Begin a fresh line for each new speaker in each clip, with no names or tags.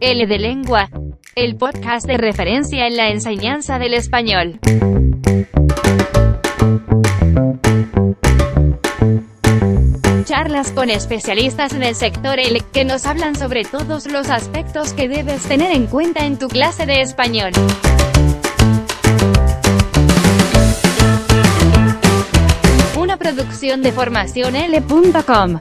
L de Lengua, el podcast de referencia en la enseñanza del español. Charlas con especialistas en el sector L que nos hablan sobre todos los aspectos que debes tener en cuenta en tu clase de español. Una producción de formacionl.com.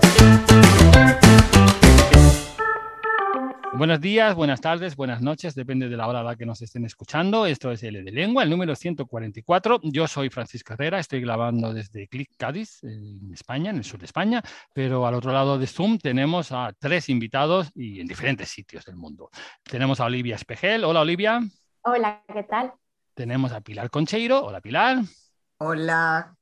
Buenos días, buenas tardes, buenas noches, depende de la hora a la que nos estén escuchando. Esto es L de Lengua, el número 144. Yo soy Francisco Herrera, estoy grabando desde Click Cádiz, en España, en el sur de España, pero al otro lado de Zoom tenemos a tres invitados y en diferentes sitios del mundo. Tenemos a Olivia Espejel. Hola, Olivia.
Hola, ¿qué tal?
Tenemos a Pilar Concheiro. Hola, Pilar.
Hola.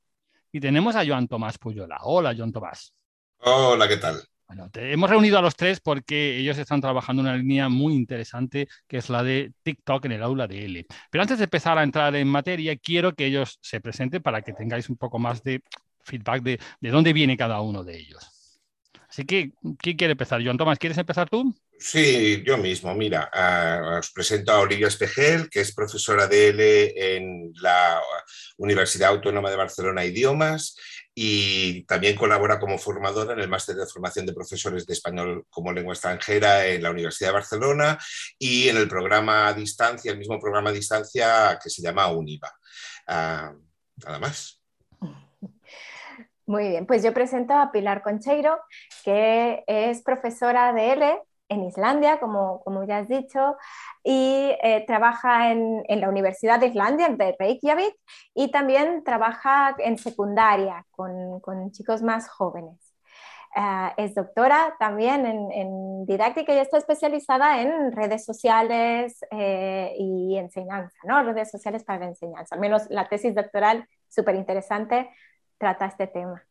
Y tenemos a Joan Tomás Puyola. Hola, Joan Tomás.
Hola, ¿qué tal?
Bueno, te, hemos reunido a los tres porque ellos están trabajando una línea muy interesante que es la de TikTok en el aula de L. Pero antes de empezar a entrar en materia, quiero que ellos se presenten para que tengáis un poco más de feedback de, de dónde viene cada uno de ellos. Así que, ¿quién quiere empezar? Joan Tomás, ¿quieres empezar tú?
Sí, yo mismo. Mira, uh, os presento a Olivia Espejel, que es profesora de L en la Universidad Autónoma de Barcelona Idiomas y también colabora como formadora en el máster de formación de profesores de español como lengua extranjera en la Universidad de Barcelona y en el programa a distancia, el mismo programa a distancia que se llama UNIVA. Uh, nada más.
Muy bien, pues yo presento a Pilar Concheiro, que es profesora de L en Islandia, como, como ya has dicho, y eh, trabaja en, en, la Universidad de Islandia, de Reykjavik, y también trabaja en secundaria con, con chicos más jóvenes. Uh, es doctora también en, en, didáctica y está especializada en redes sociales eh, y enseñanza, ¿no? Redes sociales para la enseñanza. Al menos la tesis doctoral, súper interesante, trata este tema.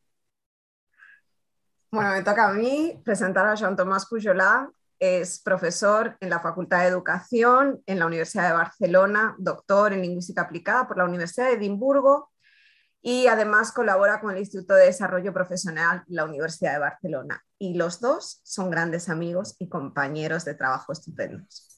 Bueno, me toca a mí presentar a Jean Tomás Pujolá, es profesor en la Facultad de Educación en la Universidad de Barcelona, doctor en Lingüística Aplicada por la Universidad de Edimburgo y además colabora con el Instituto de Desarrollo Profesional de la Universidad de Barcelona. Y los dos son grandes amigos y compañeros de trabajo estupendos.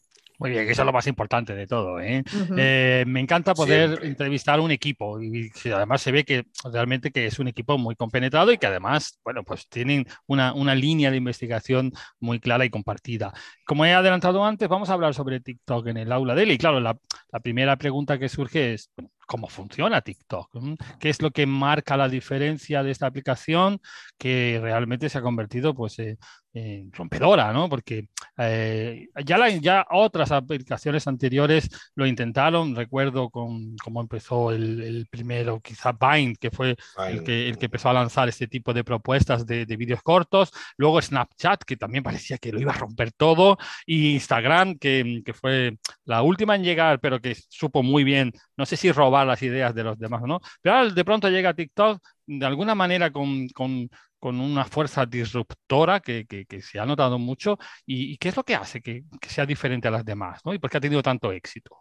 Muy bien, eso es lo más importante de todo. ¿eh? Uh -huh. eh, me encanta poder Siempre. entrevistar a un equipo y además se ve que realmente que es un equipo muy compenetrado y que además, bueno, pues tienen una, una línea de investigación muy clara y compartida. Como he adelantado antes, vamos a hablar sobre TikTok en el aula de él y claro, la, la primera pregunta que surge es, bueno, cómo funciona TikTok, qué es lo que marca la diferencia de esta aplicación que realmente se ha convertido pues, eh, en rompedora, ¿no? Porque eh, ya, la, ya otras aplicaciones anteriores lo intentaron, recuerdo con cómo empezó el, el primero, quizá Vine, que fue el que, el que, empezó a lanzar este tipo de propuestas de, de, vídeos cortos, luego Snapchat, que también parecía que lo iba a romper todo, y Instagram, que, que fue la última en llegar, pero que supo muy bien, no sé si robar las ideas de los demás, ¿no? Pero de pronto llega TikTok de alguna manera con, con, con una fuerza disruptora que, que, se ha notado mucho. ¿Y, qué es lo que hace que, sea diferente a las demás? ¿no? ¿Y por qué ha tenido tanto éxito?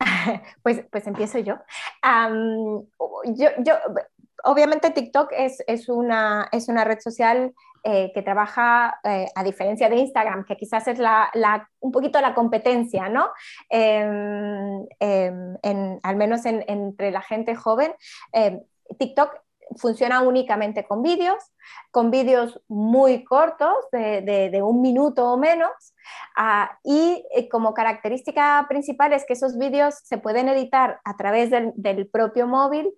Pues, pues empiezo yo. Yo, yo. Obviamente TikTok es, es, una, es una red social eh, que trabaja, eh, a diferencia de Instagram, que quizás es la, un poquito la competencia, ¿no? Eh, en, al menos en, entre la gente joven, eh, TikTok funciona únicamente con vídeos, con vídeos muy cortos, de, de, de, un minuto o menos, uh, y eh, como característica principal es que esos vídeos se pueden editar a través del, del propio móvil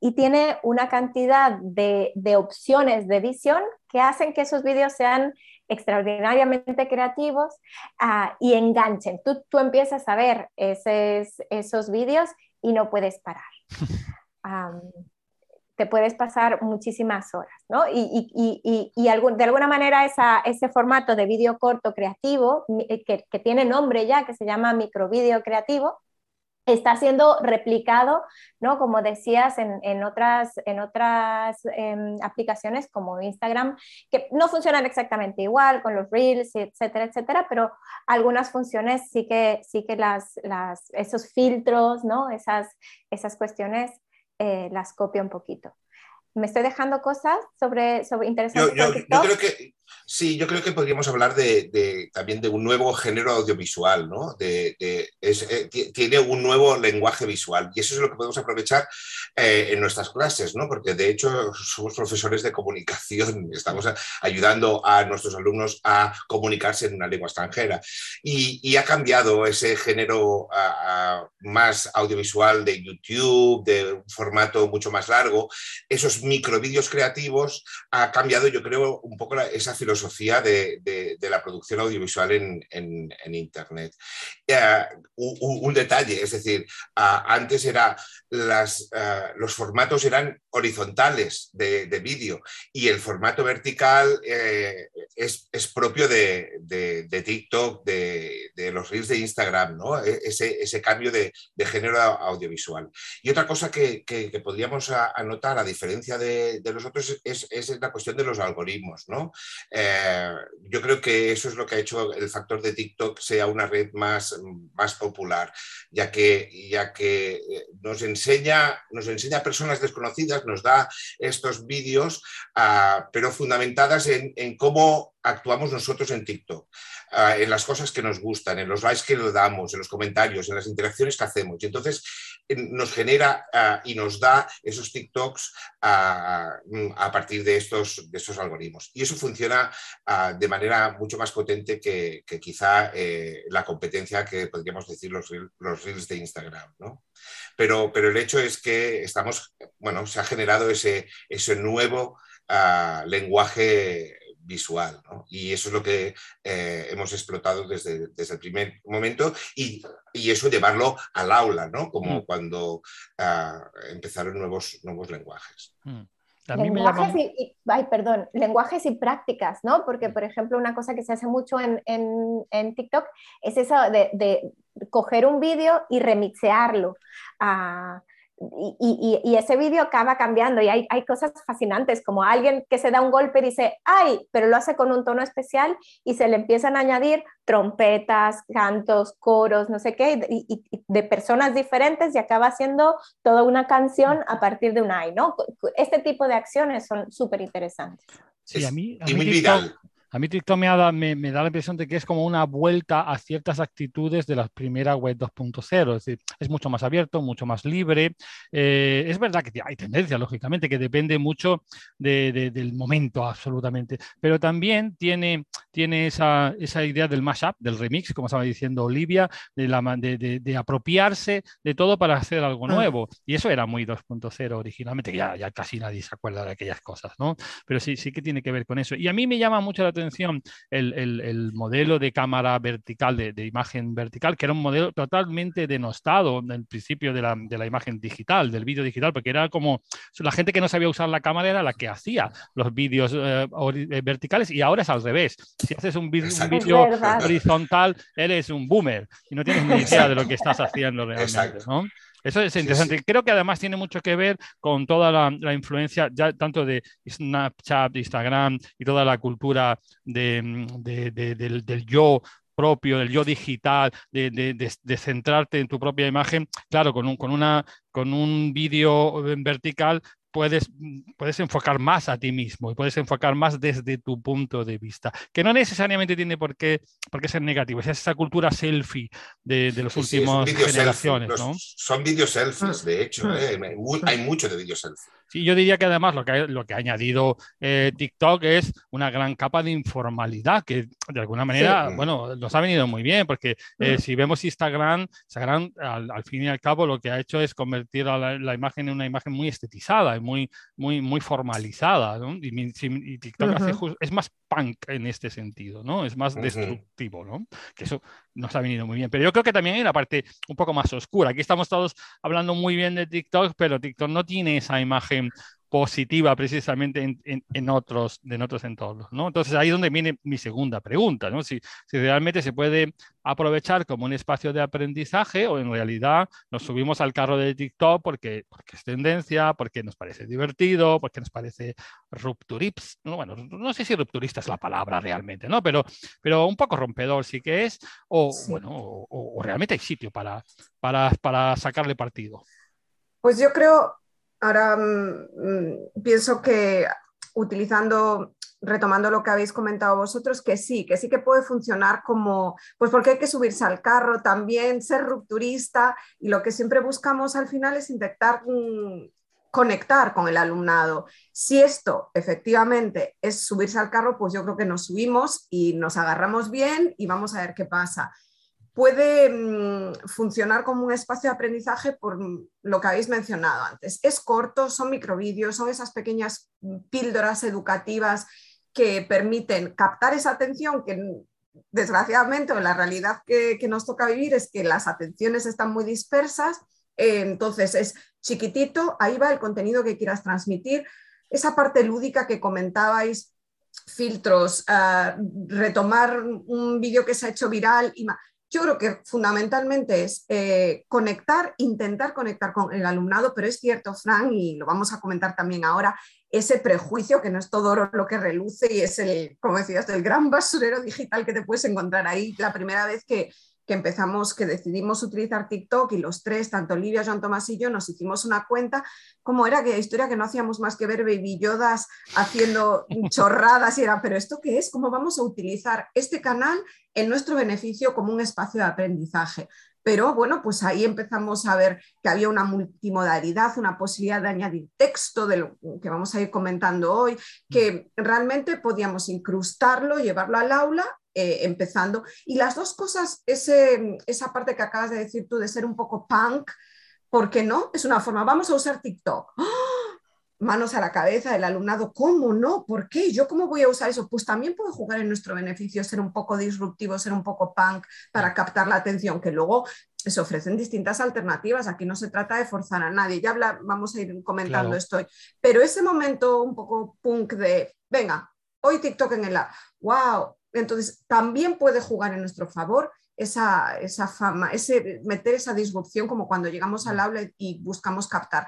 y tiene una cantidad de, de, opciones de edición que hacen que esos vídeos sean extraordinariamente creativos uh, y enganchen. Tú, tú, empiezas a ver esos, esos vídeos y no puedes parar. Um, te puedes pasar muchísimas horas, ¿no? Y, y, y, y algún, de alguna manera esa, ese formato de vídeo corto creativo, eh, que, que, tiene nombre ya, que se llama microvídeo creativo, está siendo replicado, ¿no? Como decías, en, en otras, en otras eh, aplicaciones como Instagram, que no funcionan exactamente igual con los Reels, etcétera, etcétera, pero algunas funciones sí que, sí que las, las, esos filtros, ¿no? Esas, esas cuestiones eh, las copia un poquito. ¿Me estoy dejando cosas sobre, sobre interesantes?
Yo, yo creo que Sí, yo creo que podríamos hablar de, también de un nuevo género audiovisual, ¿no? De, eh, tiene un nuevo lenguaje visual y eso es lo que podemos aprovechar eh, en nuestras clases, ¿no? Porque de hecho somos profesores de comunicación, estamos ayudando a nuestros alumnos a comunicarse en una lengua extranjera y, ha cambiado ese género más audiovisual de YouTube, de un formato mucho más largo, esos microvídeos creativos ha cambiado, yo creo, un poco esa filosofía de, la producción audiovisual en, Internet. Eh, un, detalle, es decir, antes era las, eh, los formatos eran horizontales de, vídeo y el formato vertical eh, es, propio de, TikTok, de, los reels de Instagram, ¿no? E, ese, cambio de, género audiovisual. Y otra cosa que, podríamos anotar, a diferencia de, los otros, es, es, la cuestión de los algoritmos. ¿no? Eh, yo creo que eso es lo que ha hecho el factor de TikTok sea una red más, más popular, ya que, ya que eh, nos, enseña, nos enseña personas desconocidas, nos da estos vídeos, ah, pero fundamentadas en, en cómo actuamos nosotros en TikTok, ah, en las cosas que nos gustan, en los likes que le damos, en los comentarios, en las interacciones que hacemos. Y entonces nos genera ah, y nos da esos TikToks ah, a partir de estos, de estos algoritmos. Y eso funciona de manera mucho más potente que, quizá eh, la competencia que podríamos decir los, los reels de Instagram. ¿no? Pero, pero el hecho es que estamos, bueno, se ha generado ese, ese nuevo lenguaje visual. Y eso es lo que eh, hemos explotado desde, desde, el primer momento y, y, eso llevarlo al aula, ¿no? como mm. cuando ah, empezaron nuevos, nuevos lenguajes.
Mm. lenguajes y, ay, perdón, lenguajes y prácticas, ¿no? Porque, mm. por ejemplo, una cosa que se hace mucho en, en, en TikTok es eso de, de coger un vídeo y remixearlo. a y, ese vídeo acaba cambiando y hay, hay, cosas fascinantes, como alguien que se da un golpe y dice, ¡ay! pero lo hace con un tono especial y se le empiezan a añadir trompetas, cantos, coros, no sé qué, y, de personas diferentes y acaba haciendo toda una canción a partir de un ay, ¿no? Este tipo de acciones son súper interesantes.
Sí, a mí, a mí a mí TikTok me, da, me, da la impresión de que es como una vuelta a ciertas actitudes de la primera web 2.0. Es decir, es mucho más abierto, mucho más libre. Eh, es verdad que hay tendencia, lógicamente, que depende mucho del momento, absolutamente. Pero también tiene, tiene esa, esa idea del mashup, del remix, como estaba diciendo Olivia, de, la, de, de, apropiarse de todo para hacer algo ah. nuevo. Y eso era muy 2.0 originalmente, que ya, ya casi nadie se acuerda de aquellas cosas, ¿no? Pero sí, sí que tiene que ver con eso. Y a mí me llama mucho la atención el, modelo de cámara vertical, de, imagen vertical, que era un modelo totalmente denostado en el principio de la, imagen digital, del vídeo digital, porque era como la gente que no sabía usar la cámara era la que hacía los vídeos eh, eh, verticales y ahora es al revés. Si haces un, vídeo horizontal, eres un boomer y no tienes ni idea de lo que estás haciendo realmente. ¿no? Eso es interesante. Creo que además tiene mucho que ver con toda la, influencia, ya tanto de Snapchat, Instagram y toda la cultura de, del, yo propio, del yo digital, de, centrarte en tu propia imagen, claro, con un, con una, con un vídeo vertical puedes, puedes enfocar más a ti mismo y puedes enfocar más desde tu punto de vista, que no necesariamente tiene por qué, por qué ser negativo, es esa cultura selfie de, de los últimos generaciones.
Son vídeos selfies, de hecho, ¿eh? hay mucho de vídeos selfies.
Sí, yo diría que además lo que, lo que ha añadido eh, TikTok es una gran capa de informalidad que de alguna manera, bueno, nos ha venido muy bien porque eh, mm. si vemos Instagram, Instagram al, fin y al cabo lo que ha hecho es convertir a la, imagen en una imagen muy estetizada y muy, muy, muy formalizada. ¿no? Y, TikTok es más punk en este sentido, ¿no? Es más destructivo, ¿no? Que eso nos ha venido muy bien. Pero yo creo que también hay una parte un poco más oscura. Aquí estamos todos hablando muy bien de TikTok, pero TikTok no tiene esa imagen positiva precisamente en, otros, en otros entornos. ¿no? Entonces ahí es donde viene mi segunda pregunta, ¿no? si, si, realmente se puede aprovechar como un espacio de aprendizaje o en realidad nos subimos al carro de TikTok porque, porque es tendencia, porque nos parece divertido, porque nos parece rupturips, ¿no? bueno, no sé si rupturista es la palabra realmente, ¿no? pero, pero un poco rompedor sí que es, o, bueno, o, realmente hay sitio para, para, para sacarle partido.
Pues yo creo ahora mm, pienso que utilizando retomando lo que habéis comentado vosotros, que sí, que sí que puede funcionar como, pues porque hay que subirse al carro también, ser rupturista y lo que siempre buscamos al final es intentar mm, conectar con el alumnado. Si esto efectivamente es subirse al carro, pues yo creo que nos subimos y nos agarramos bien y vamos a ver qué pasa. Puede mm, funcionar como un espacio de aprendizaje por lo que habéis mencionado antes. Es corto, son microvídeos, son esas pequeñas píldoras educativas que permiten captar esa atención que desgraciadamente la realidad que, nos toca vivir es que las atenciones están muy dispersas, eh, entonces es chiquitito, ahí va el contenido que quieras transmitir, esa parte lúdica que comentabais, filtros, ah, retomar un vídeo que se ha hecho viral y yo creo que fundamentalmente es eh, conectar, intentar conectar con el alumnado, pero es cierto, Fran, y lo vamos a comentar también ahora, ese prejuicio que no es todo oro lo que reluce y es el, como decías, el gran basurero digital que te puedes encontrar ahí. La primera vez que, que empezamos, que decidimos utilizar TikTok y los tres, tanto Olivia, Joan Tomás y yo, nos hicimos una cuenta, como era que historia que no hacíamos más que ver baby yodas haciendo chorradas y era, pero ¿esto qué es? ¿Cómo vamos a utilizar este canal en nuestro beneficio como un espacio de aprendizaje? Pero bueno, pues ahí empezamos a ver que había una multimodalidad, una posibilidad de añadir texto, de lo que vamos a ir comentando hoy, que realmente podíamos incrustarlo, llevarlo al aula eh, empezando. Y las dos cosas, esa parte que acabas de decir tú de ser un poco punk, ¿por qué no? Es una forma, vamos a usar TikTok. ¡Ah! Manos a la cabeza del alumnado, ¿cómo no? ¿Por qué? ¿Yo cómo voy a usar eso? Pues también puedo jugar en nuestro beneficio, ser un poco disruptivo, ser un poco punk para captar la atención, que luego se ofrecen distintas alternativas. Aquí no se trata de forzar a nadie, ya vamos a ir comentando esto. Pero ese momento un poco punk de, venga, hoy TikTok en el app, wow, entonces, también puede jugar en nuestro favor esa, fama, ese, meter esa disrupción como cuando llegamos al aula y buscamos captar,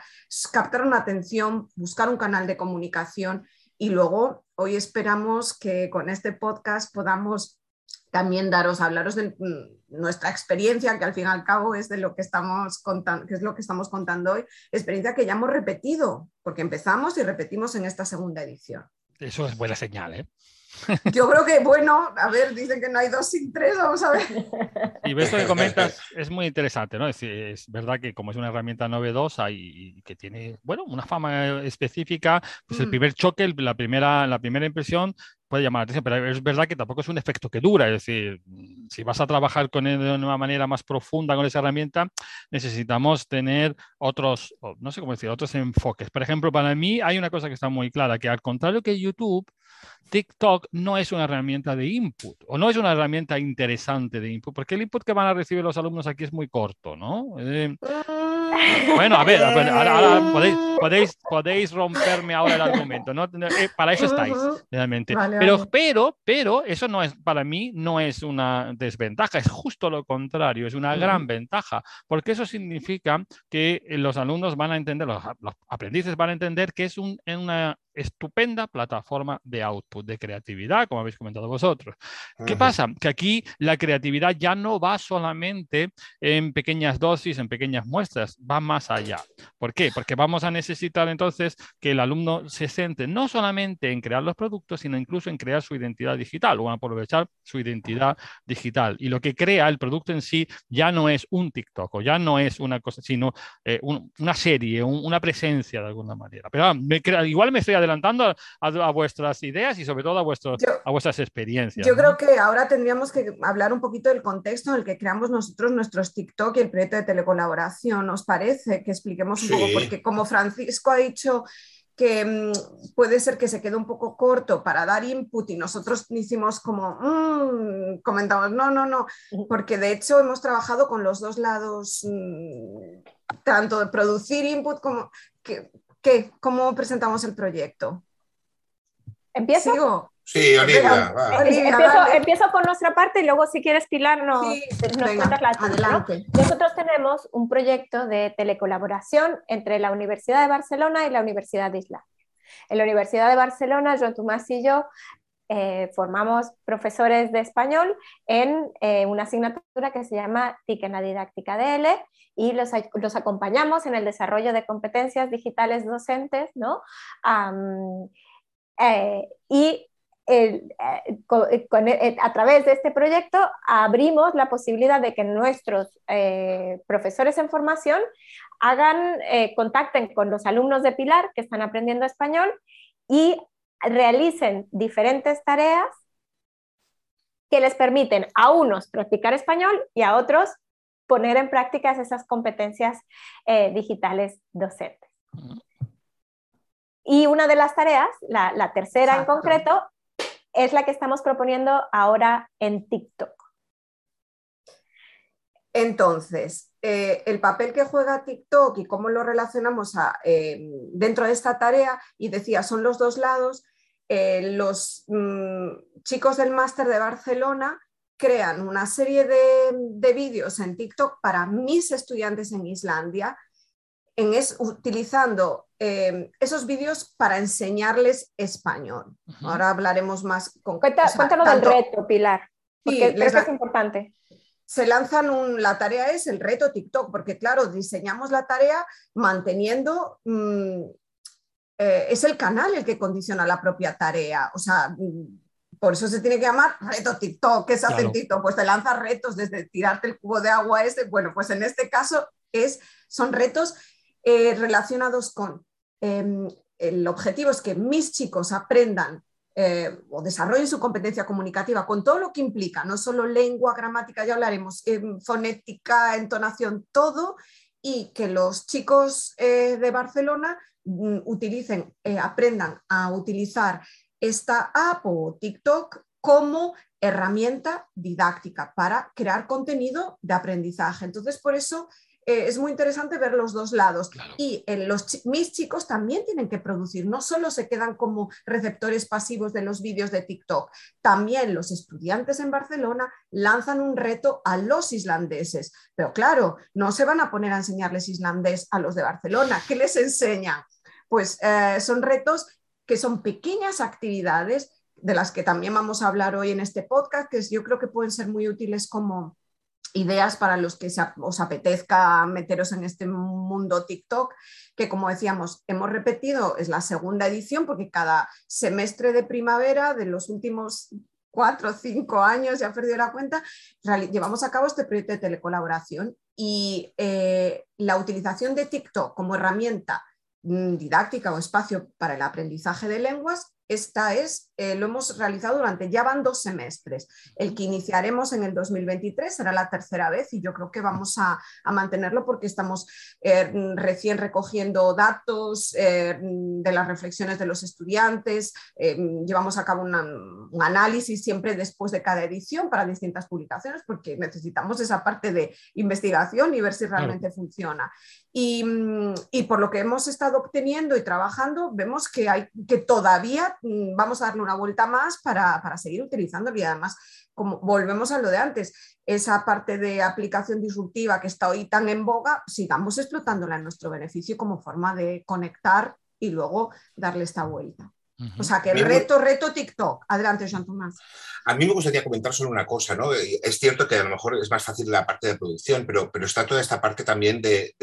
captar una atención, buscar un canal de comunicación y luego hoy esperamos que con este podcast podamos también daros, hablaros de mm, nuestra experiencia, que al fin y al cabo es de lo que estamos contando, que es lo que estamos contando hoy, experiencia que ya hemos repetido, porque empezamos y repetimos en esta segunda edición.
Eso es buena señal, ¿eh?
Yo creo que, bueno, a ver, dicen que no hay dos sin tres, vamos a ver.
Y esto que comentas es muy interesante, ¿no? Es, es, verdad que como es una herramienta novedosa y, que tiene, bueno, una fama específica, pues el mm. primer choque, la primera, la primera impresión puede llamar la atención, pero es verdad que tampoco es un efecto que dura, es decir, si vas a trabajar con él de una manera más profunda con esa herramienta, necesitamos tener otros, no sé cómo decir, otros enfoques. Por ejemplo, para mí hay una cosa que está muy clara, que al contrario que YouTube, TikTok no es una herramienta de input o no es una herramienta interesante de input, porque el input que van a recibir los alumnos aquí es muy corto, ¿no? Eh, bueno, a ver, ahora, podéis, podéis, romperme ahora el argumento, ¿no? Eh, para eso estáis, realmente. pero, pero, pero, eso no es, para mí, no es una desventaja, es justo lo contrario, es una gran ventaja, porque eso significa que los alumnos van a entender, los, los aprendices van a entender que es un, una estupenda plataforma de output, de creatividad, como habéis comentado vosotros. ¿Qué pasa? Que aquí la creatividad ya no va solamente en pequeñas dosis, en pequeñas muestras, va más allá. ¿Por qué? Porque vamos a necesitar entonces que el alumno se centre no solamente en crear los productos, sino incluso en crear su identidad digital o aprovechar su identidad digital. Y lo que crea el producto en sí ya no es un TikTok o ya no es una cosa, sino eh, una serie, una presencia de alguna manera. Pero ah, me igual me estoy adelantando a, vuestras ideas y sobre todo a, vuestros, a vuestras experiencias.
Yo creo que ahora tendríamos que hablar un poquito del contexto en el que creamos nosotros nuestros TikTok y el proyecto de telecolaboración. ¿Os parece que expliquemos un poco? Porque como Francisco ha dicho que mm, puede ser que se quede un poco corto para dar input y nosotros hicimos como, mm", comentamos, no, no, no, porque de hecho hemos trabajado con los dos lados, mm, tanto de producir input como que ¿Qué? ¿Cómo presentamos el proyecto?
¿Empiezo?
Sí, Olivia.
empiezo, por nuestra parte y luego si quieres, Pilar, nos, la adelante. Nosotros tenemos un proyecto de telecolaboración entre la Universidad de Barcelona y la Universidad de Isla. En la Universidad de Barcelona, Joan Tomás y yo eh, formamos profesores de español en eh, una asignatura que se llama TIC en la didáctica DL y los, acompañamos en el desarrollo de competencias digitales docentes, ¿no? y a través de este proyecto abrimos la posibilidad de que nuestros profesores en formación hagan, contacten con los alumnos de Pilar que están aprendiendo español y realicen diferentes tareas que les permiten a unos practicar español y a otros poner en práctica esas competencias eh, digitales docentes. Y una de las tareas, la, tercera en concreto, es la que estamos proponiendo ahora en TikTok.
Entonces, eh, el papel que juega TikTok y cómo lo relacionamos eh, dentro de esta tarea, y decía, son los dos lados, eh, los mm, chicos del máster de Barcelona crean una serie de, vídeos en TikTok para mis estudiantes en Islandia, en es, utilizando eh, esos vídeos para enseñarles español. Ahora hablaremos más
con... cuéntanos del reto, Pilar, porque creo que es importante
se lanzan un, la tarea es el reto TikTok, porque claro, diseñamos la tarea manteniendo mm, eh, es el canal el que condiciona la propia tarea. O sea, mm, por eso se tiene que llamar reto TikTok. ¿Qué es hacer TikTok? Pues te lanzas retos desde tirarte el cubo de agua ese. Bueno, pues en este caso es, son retos eh, relacionados con em, el objetivo es que mis chicos aprendan eh, o desarrollen su competencia comunicativa con todo lo que implica, no solo lengua, gramática, ya hablaremos, em, fonética, entonación, todo, y que los chicos de Barcelona Mm, utilicen, eh, aprendan a utilizar esta app o TikTok como herramienta didáctica para crear contenido de aprendizaje. Entonces, por eso eh, es muy interesante ver los dos lados. Y eh, los, mis chicos también tienen que producir, no solo se quedan como receptores pasivos de los vídeos de TikTok, también los estudiantes en Barcelona lanzan un reto a los islandeses. Pero claro, no se van a poner a enseñarles islandés a los de Barcelona. ¿Qué les enseñan? Pues eh, son retos que son pequeñas actividades de las que también vamos a hablar hoy en este podcast, que yo creo que pueden ser muy útiles como ideas para los que os apetezca meteros en este mundo TikTok, que como decíamos, hemos repetido, es la segunda edición, porque cada semestre de primavera de los últimos cuatro o cinco años, ya he perdido la cuenta, llevamos a cabo este proyecto de telecolaboración y eh, la utilización de TikTok como herramienta mm, didáctica o espacio para el aprendizaje de lenguas esta es, eh, lo hemos realizado durante, ya van dos semestres. El que iniciaremos en el 2023 será la tercera vez y yo creo que vamos a, mantenerlo porque estamos eh, recién recogiendo datos eh, de las reflexiones de los estudiantes. llevamos a cabo un análisis siempre después de cada edición para distintas publicaciones porque necesitamos esa parte de investigación y ver si realmente funciona. Mm, y, por lo que hemos estado obteniendo y trabajando, vemos que, hay, que todavía vamos a darle una vuelta más para, para seguir utilizándolo y además, como volvemos a lo de antes, esa parte de aplicación disruptiva que está hoy tan en boga, sigamos explotándola en nuestro beneficio como forma de conectar y luego darle esta vuelta. O sea que el reto, reto TikTok. Adelante, Jean Tomás.
A mí me gustaría comentar solo una cosa, ¿no? Es cierto que a lo mejor es más fácil la parte de producción, pero, pero está toda esta parte también de,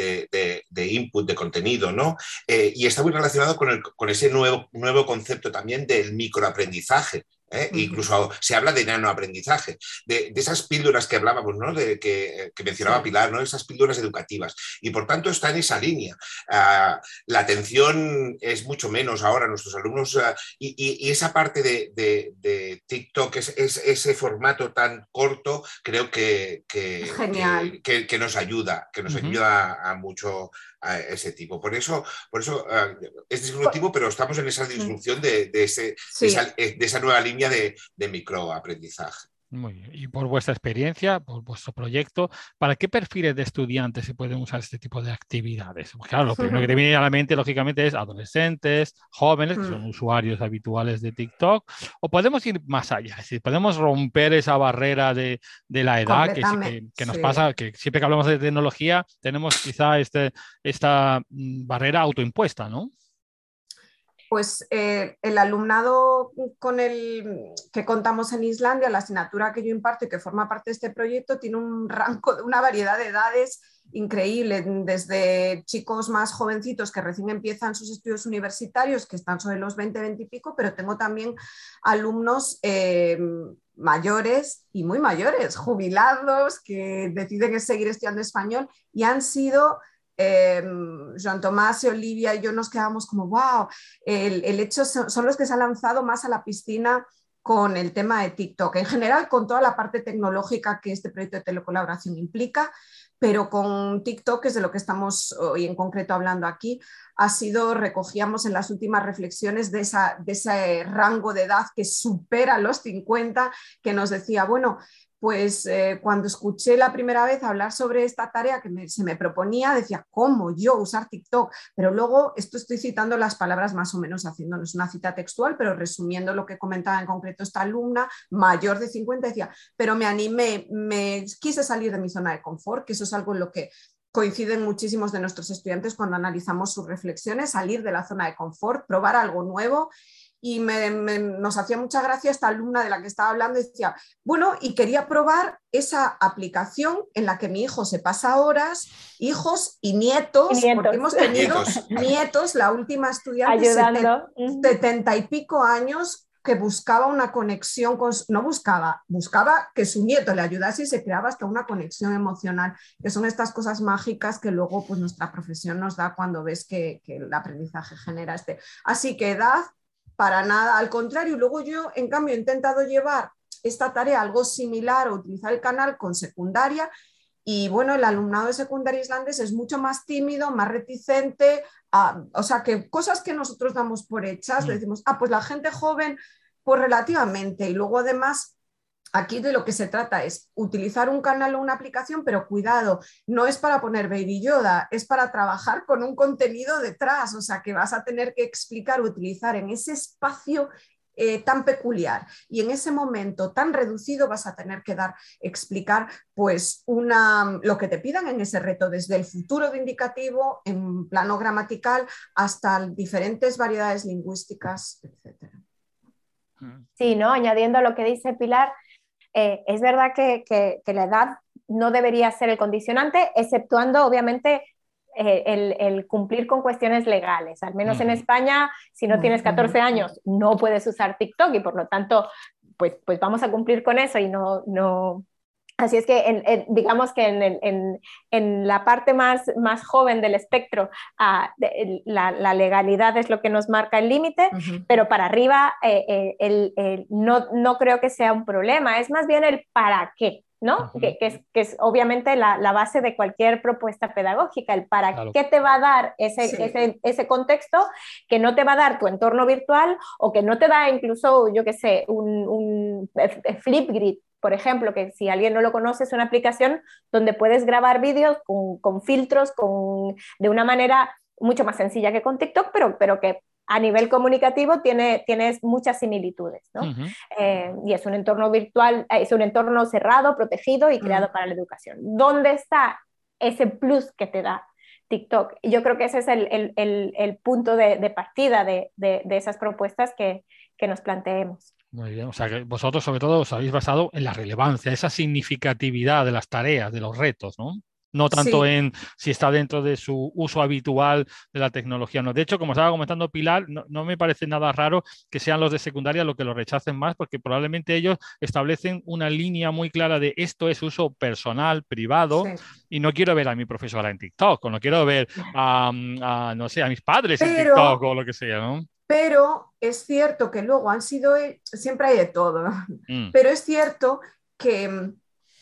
input, de contenido, ¿no? Eh, y está muy relacionado con, el, con ese nuevo, nuevo concepto también del microaprendizaje. ¿Eh? Incluso se habla de nanoaprendizaje, de, de esas píldoras que hablábamos, ¿no? de, que, mencionaba Pilar, ¿no? esas píldoras educativas. Y por tanto está en esa línea. Ah, la atención es mucho menos ahora, nuestros alumnos, ah, y, esa parte de, TikTok, es, ese formato tan corto, creo que, que, que, nos ayuda, que nos ayuda a mucho a ese tipo. Por eso, por eso ah, es disruptivo, pero estamos en esa disrupción de, ese, de, esa, nueva línea de, de microaprendizaje.
Muy bien. Y por vuestra experiencia, por vuestro proyecto, ¿para qué perfiles de estudiantes se pueden usar este tipo de actividades? claro, lo primero que te viene a la mente, lógicamente, es adolescentes, jóvenes, que son mm. usuarios habituales de TikTok, o podemos ir más allá, es decir, podemos romper esa barrera de, la edad que, nos pasa, que siempre que hablamos de tecnología tenemos quizá este, esta mm, barrera autoimpuesta, ¿no?
Pues eh, el alumnado con el que contamos en Islandia, la asignatura que yo imparto y que forma parte de este proyecto, tiene un rango, una variedad de edades increíble, desde chicos más jovencitos que recién empiezan sus estudios universitarios, que están sobre los 20, 20 y pico, pero tengo también alumnos eh, mayores y muy mayores, jubilados, que deciden seguir estudiando español y han sido eh, Jean Tomás y Olivia y yo nos quedamos como, wow, el, hecho son, los que se han lanzado más a la piscina con el tema de TikTok, en general con toda la parte tecnológica que este proyecto de telecolaboración implica, pero con TikTok, que es de lo que estamos hoy en concreto hablando aquí, ha sido, recogíamos en las últimas reflexiones de ese rango de edad que supera los 50, que nos decía, bueno, pues eh, cuando escuché la primera vez hablar sobre esta tarea que se me proponía, decía, ¿cómo yo usar TikTok? Pero luego, esto estoy citando las palabras más o menos haciéndonos una cita textual, pero resumiendo lo que comentaba en concreto esta alumna mayor de 50, decía, pero me animé, me quise salir de mi zona de confort, que eso es algo en lo que coinciden muchísimos de nuestros estudiantes cuando analizamos sus reflexiones, salir de la zona de confort, probar algo nuevo y nos hacía mucha gracia esta alumna de la que estaba hablando, decía, bueno, y quería probar esa aplicación en la que mi hijo se pasa horas, hijos y nietos, porque hemos tenido nietos, la última estudiante de setenta y pico años que buscaba una conexión, con, no buscaba, buscaba que su nieto le ayudase y se creaba hasta una conexión emocional, que son estas cosas mágicas que luego pues, nuestra profesión nos da cuando ves que, que el aprendizaje genera este. Así que edad, para nada, al contrario, luego yo, en cambio, he intentado llevar esta tarea algo similar o utilizar el canal con secundaria y bueno, el alumnado de secundaria islandés es mucho más tímido, más reticente, o sea, que cosas que nosotros damos por hechas, le mm. decimos, ah, pues la gente joven, pues relativamente, y luego además Aquí de lo que se trata es utilizar un canal o una aplicación, pero cuidado, no es para poner Baby Yoda, es para trabajar con un contenido detrás, o sea que vas a tener que explicar, utilizar en ese espacio eh, tan peculiar y en ese momento tan reducido vas a tener que dar, explicar pues una, lo que te pidan en ese reto, desde el futuro de indicativo en plano gramatical hasta diferentes variedades lingüísticas, etc.
Sí, ¿no? Añadiendo a lo que dice Pilar, eh, es verdad que, la edad no debería ser el condicionante, exceptuando obviamente eh, el, cumplir con cuestiones legales. Al menos en España, si no tienes 14 años, no puedes usar TikTok y por lo tanto, pues, pues vamos a cumplir con eso y no, no, Así es que digamos que en, la parte más, más, joven del espectro, ah, la, legalidad es lo que nos marca el límite, pero para arriba eh, eh, no, no, creo que sea un problema, es más bien el para qué. ¿No? que, es, que, es, obviamente la, la, base de cualquier propuesta pedagógica, el para qué te va a dar ese, ese, ese, contexto que no te va a dar tu entorno virtual o que no te da incluso, yo qué sé, un, un Flipgrid, por ejemplo, que si alguien no lo conoce, es una aplicación donde puedes grabar vídeos con, filtros, con, de una manera mucho más sencilla que con TikTok, pero, pero que a nivel comunicativo tiene, tienes muchas similitudes. ¿no? Eh, y es un entorno virtual, eh, es un entorno cerrado, protegido y creado para la educación. ¿Dónde está ese plus que te da TikTok? Yo creo que ese es el, el, el, punto de, de partida de, de, de, esas propuestas que, que nos planteemos.
Muy bien, o sea que vosotros sobre todo os habéis basado en la relevancia, esa significatividad de las tareas, de los retos, ¿no? No tanto en si está dentro de su uso habitual de la tecnología. No. De hecho, como estaba comentando Pilar, no, me parece nada raro que sean los de secundaria los que lo rechacen más, porque probablemente ellos establecen una línea muy clara de esto es uso personal, privado, y no quiero ver a mi profesora en TikTok, o no quiero ver a, no sé, a mis padres en TikTok o lo que sea, ¿no?
pero es cierto que luego han sido, siempre hay de todo, mm. pero es cierto que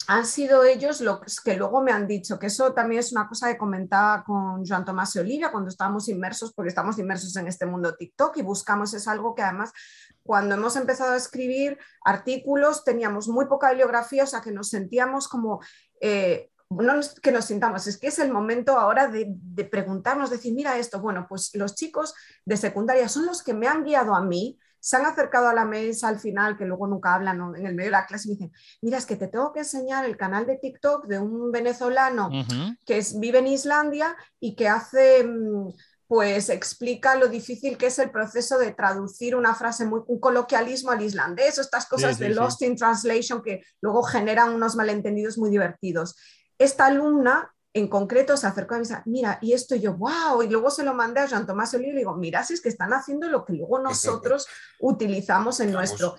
han sido ellos los que luego me han dicho, que eso también es una cosa que comentaba con Joan Tomás y Olivia cuando estábamos inmersos, porque estamos inmersos en este mundo TikTok y buscamos, es algo que además cuando hemos empezado a escribir artículos teníamos muy poca bibliografía, o sea que nos sentíamos como... Eh, no que nos sintamos, es que es el momento ahora de, preguntarnos, decir, mira esto, bueno, pues los chicos de secundaria son los que me han guiado a mí, se han acercado a la mesa al final, que luego nunca hablan en el medio de la clase y me dicen, mira, es que te tengo que enseñar el canal de TikTok de un venezolano que vive en Islandia y que hace... Mm, pues explica lo difícil que es el proceso de traducir una frase, muy, un coloquialismo al islandés o estas cosas de Lost in Translation que luego generan unos malentendidos muy divertidos. Esta alumna en concreto se acercó a mí y dice, mira, y esto yo, wow, y luego se lo mandé a Jean Tomás Oli y le digo, mira, si es que están haciendo lo que luego nosotros utilizamos en nuestro.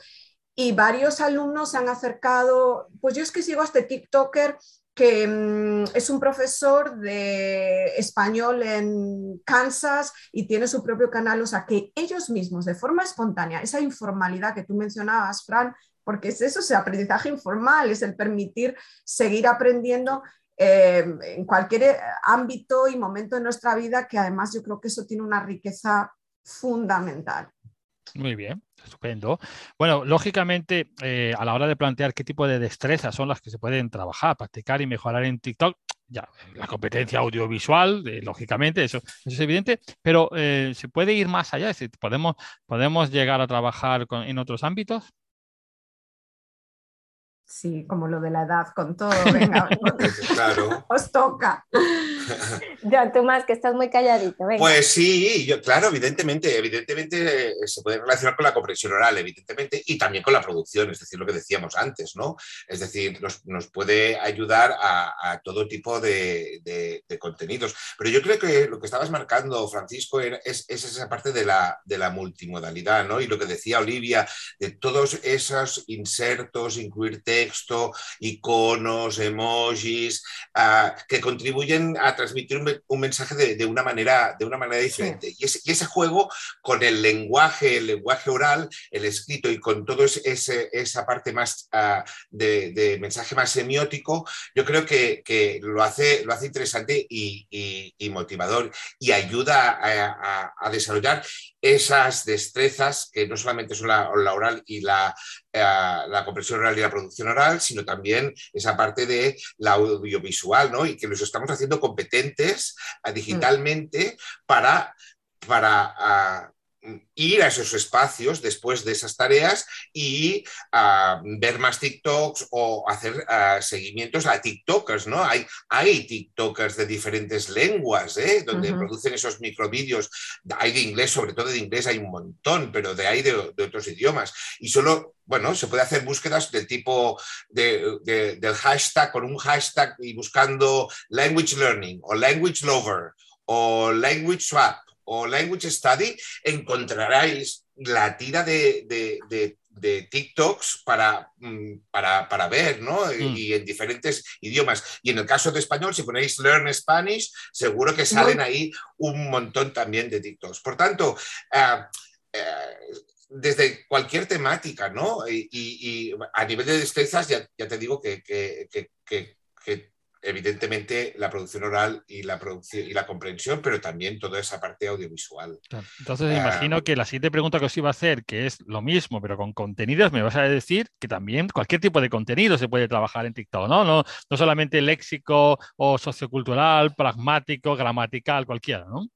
Y varios alumnos se han acercado, pues yo es que sigo a este TikToker que mm, es un profesor de español en Kansas y tiene su propio canal, o sea, que ellos mismos, de forma espontánea, esa informalidad que tú mencionabas, Fran, porque es eso, es aprendizaje informal, es el permitir seguir aprendiendo eh, en cualquier eh, ámbito y momento de nuestra vida, que además yo creo que eso tiene una riqueza fundamental.
Muy bien. Estupendo. Bueno, lógicamente, eh, a la hora de plantear qué tipo de destrezas son las que se pueden trabajar, practicar y mejorar en TikTok, ya, la competencia audiovisual, lógicamente, eso, es evidente, pero eh, se puede ir más allá, es decir, podemos, podemos llegar a trabajar en otros ámbitos.
Sí, como lo de la edad, con todo, venga, claro. os toca.
Ya, tú más, que estás muy calladito.
Pues sí, yo, claro, evidentemente, evidentemente eh, se puede relacionar con la comprensión oral, evidentemente, y también con la producción, es decir, lo que decíamos antes, ¿no? Es decir, nos, puede ayudar a, todo tipo de, contenidos. Pero yo creo que lo que estabas marcando, Francisco, es, esa parte de la, de la multimodalidad, ¿no? Y lo que decía Olivia, de todos esos insertos, incluir texto, iconos, emojis, ah, que contribuyen a transmitir un, mensaje de, una manera, de una manera diferente. Y, ese, juego con el lenguaje, el lenguaje oral, el escrito y con toda esa parte más ah, de, mensaje más semiótico, yo creo que, lo, hace, lo hace interesante y, motivador y ayuda a desarrollar esas destrezas que no solamente son la, oral y la, la, compresión oral y la producción oral, sino también esa parte de la audiovisual, ¿no? Y que los estamos haciendo competentes eh, digitalmente para, para ah, ir a esos espacios después de esas tareas y ah, ver más TikToks o hacer ah, seguimientos a TikTokers, ¿no? Hay, hay TikTokers de diferentes lenguas, ¿eh? Donde producen esos microvídeos. Hay de inglés, sobre todo de inglés hay un montón, pero de ahí de, otros idiomas. Y solo, bueno, se puede hacer búsquedas del tipo del hashtag, con un hashtag y buscando language learning o language lover o language swap o Language Study, encontraréis la tira de, TikToks para, mm, para, para, ver, ¿no? Mm. Y en diferentes idiomas. Y en el caso de español, si ponéis Learn Spanish, seguro que salen ahí un montón también de TikToks. Por tanto, ah, eh, desde cualquier temática, ¿no? Y, a nivel de destrezas, ya, te digo que, que, que evidentemente la producción oral y la, producción, y la comprensión, pero también toda esa parte audiovisual.
Entonces, me imagino que la siguiente pregunta que os iba a hacer, que es lo mismo, pero con contenidos, me vas a decir que también cualquier tipo de contenido se puede trabajar en TikTok, ¿no? No, no solamente léxico o sociocultural, pragmático, gramatical, cualquiera, ¿no?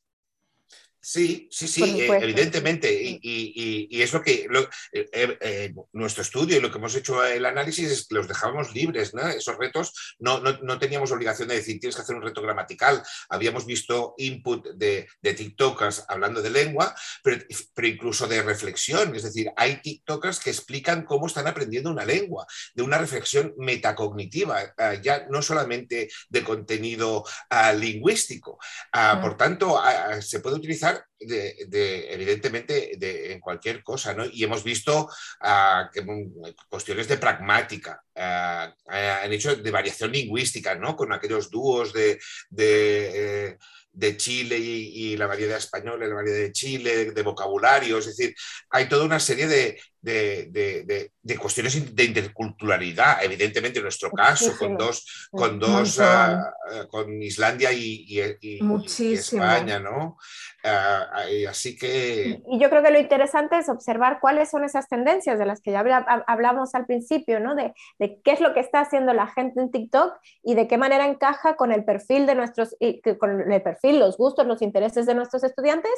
Sí, sí, sí, eh, evidentemente. Y, es lo que eh, eh, nuestro estudio y lo que hemos hecho el análisis es que los dejábamos libres, ¿no? Esos retos no, no, teníamos obligación de decir tienes que hacer un reto gramatical. Habíamos visto input de, de TikTokers hablando de lengua, pero, pero, incluso de reflexión. Es decir, hay TikTokers que explican cómo están aprendiendo una lengua, de una reflexión metacognitiva, ya no solamente de contenido ah, lingüístico. Ah, por tanto, ah, se puede utilizar de, evidentemente de, en cualquier cosa, ¿no? Y hemos visto ah, mm, cuestiones de pragmática, ah, ah, han hecho de variación lingüística, ¿no? Con aquellos dúos de, de eh, Chile y, la variedad española, la variedad de Chile, de vocabulario, es decir, hay toda una serie de, de, cuestiones de interculturalidad, evidentemente en nuestro caso, con dos, con dos, ah, con Islandia y, España, ¿no? Ah, así que...
Y yo creo que lo interesante es observar cuáles son esas tendencias de las que ya hablamos al principio, ¿no? De, qué es lo que está haciendo la gente en TikTok y de qué manera encaja con el perfil de nuestros, con el perfil, los gustos, los intereses de nuestros estudiantes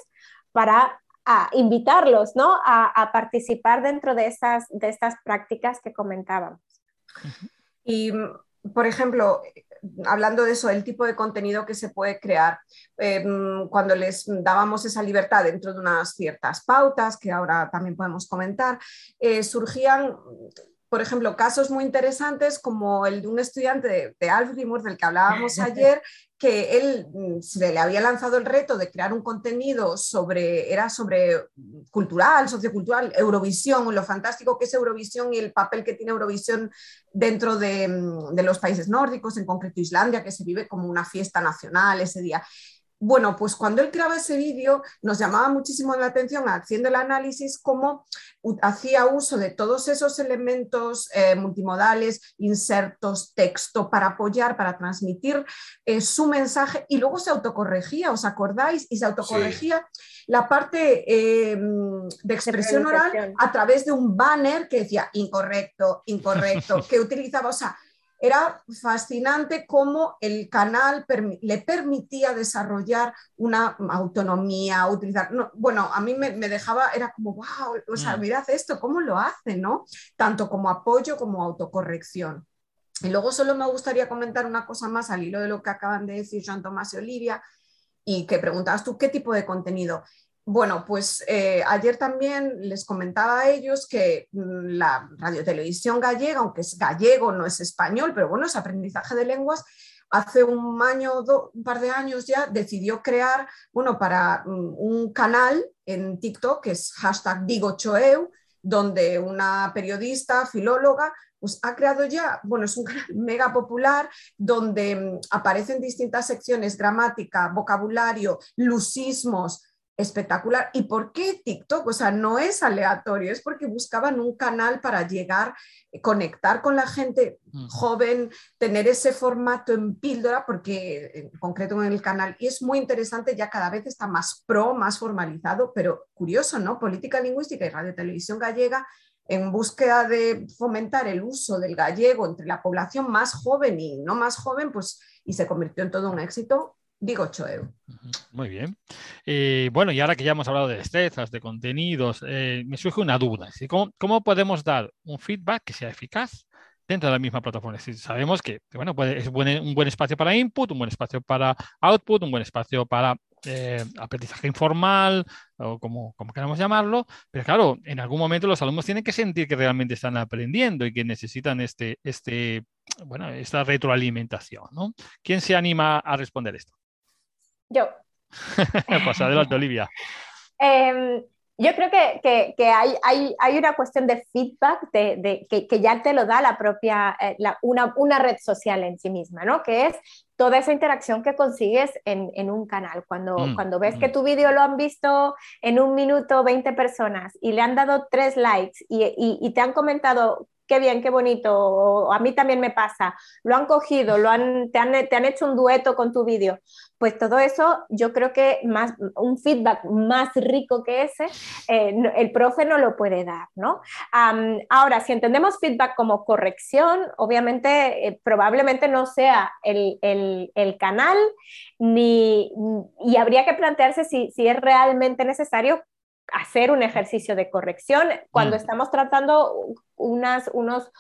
para a invitarlos ¿no? a, participar dentro de estas, de estas prácticas que comentábamos.
Y por ejemplo, hablando de eso, el tipo de contenido que se puede crear, em, cuando les dábamos esa libertad dentro de unas ciertas pautas, que ahora también podemos comentar, eh, surgían por ejemplo, casos muy interesantes como el de un estudiante de, de Alfrimur del que hablábamos ayer, que él mm, se le había lanzado el reto de crear un contenido sobre, era sobre cultural, sociocultural, Eurovisión, lo fantástico que es Eurovisión y el papel que tiene Eurovisión dentro de, mm, de los países nórdicos, en concreto Islandia, que se vive como una fiesta nacional ese día. Bueno, pues cuando él creaba ese vídeo nos llamaba muchísimo la atención haciendo el análisis cómo hacía uso de todos esos elementos eh, multimodales, insertos, texto, para apoyar, para transmitir eh, su mensaje y luego se autocorregía, ¿os acordáis? Y se autocorregía la parte eh, de expresión oral a través de un banner que decía incorrecto, incorrecto, que utilizaba, o sea, era fascinante cómo el canal le permitía desarrollar una autonomía, utilizar, bueno, a mí me, dejaba, era como, wow, o sea, mm. mirad esto, cómo lo hace, ¿no? Tanto como apoyo como autocorrección. Y luego solo me gustaría comentar una cosa más al hilo de lo que acaban de decir Jean Tomás y Olivia, y que preguntabas tú qué tipo de contenido. Bueno, pues eh, ayer también les comentaba a ellos que mm, la radiotelevisión gallega, aunque es gallego, no es español, pero bueno, es aprendizaje de lenguas, hace un año, un par de años ya, decidió crear, bueno, para mm, un canal en TikTok que es hashtag DigoChoeu, donde una periodista, filóloga, pues ha creado ya, bueno, es un canal mega popular donde mm, aparecen distintas secciones, gramática, vocabulario, lusismos, espectacular. ¿Y por qué TikTok? O sea, no es aleatorio, es porque buscaban un canal para llegar, eh, conectar con la gente joven, tener ese formato en píldora, porque en concreto en el canal, y es muy interesante, ya cada vez está más pro, más formalizado, pero curioso, ¿no? Política lingüística y radio televisión gallega en búsqueda de fomentar el uso del gallego entre la población más joven y no más joven, pues y se convirtió en todo un éxito digo Choeu.
Muy bien. Eh, bueno, y ahora que ya hemos hablado de destrezas, de contenidos, eh, me surge una duda. ¿Cómo, podemos dar un feedback que sea eficaz dentro de la misma plataforma? Si sabemos que bueno, puede, es un buen espacio para input, un buen espacio para output, un buen espacio para eh, aprendizaje informal o como, queramos llamarlo, pero claro, en algún momento los alumnos tienen que sentir que realmente están aprendiendo y que necesitan este, este, bueno, esta retroalimentación. ¿Quién se anima a responder esto?
Yo.
pues adelante, Olivia.
Em, yo creo que, hay, hay, una cuestión de feedback de, que, ya te lo da la propia, eh, una, red social en sí misma, ¿no? Que es toda esa interacción que consigues en, un canal. Cuando, mm, cuando ves que mm. tu vídeo lo han visto en un minuto 20 personas y le han dado tres likes y te han comentado qué bien, qué bonito, a mí también me pasa, lo han cogido, lo han, te, han, hecho un dueto con tu vídeo, pues todo eso yo creo que más, un feedback más rico que ese, eh, el profe no lo puede dar, ¿no? ahora, si entendemos feedback como corrección, obviamente eh, probablemente no sea el, canal, ni, y habría que plantearse si, si es realmente necesario hacer un ejercicio de corrección cuando mm. estamos tratando unas, unos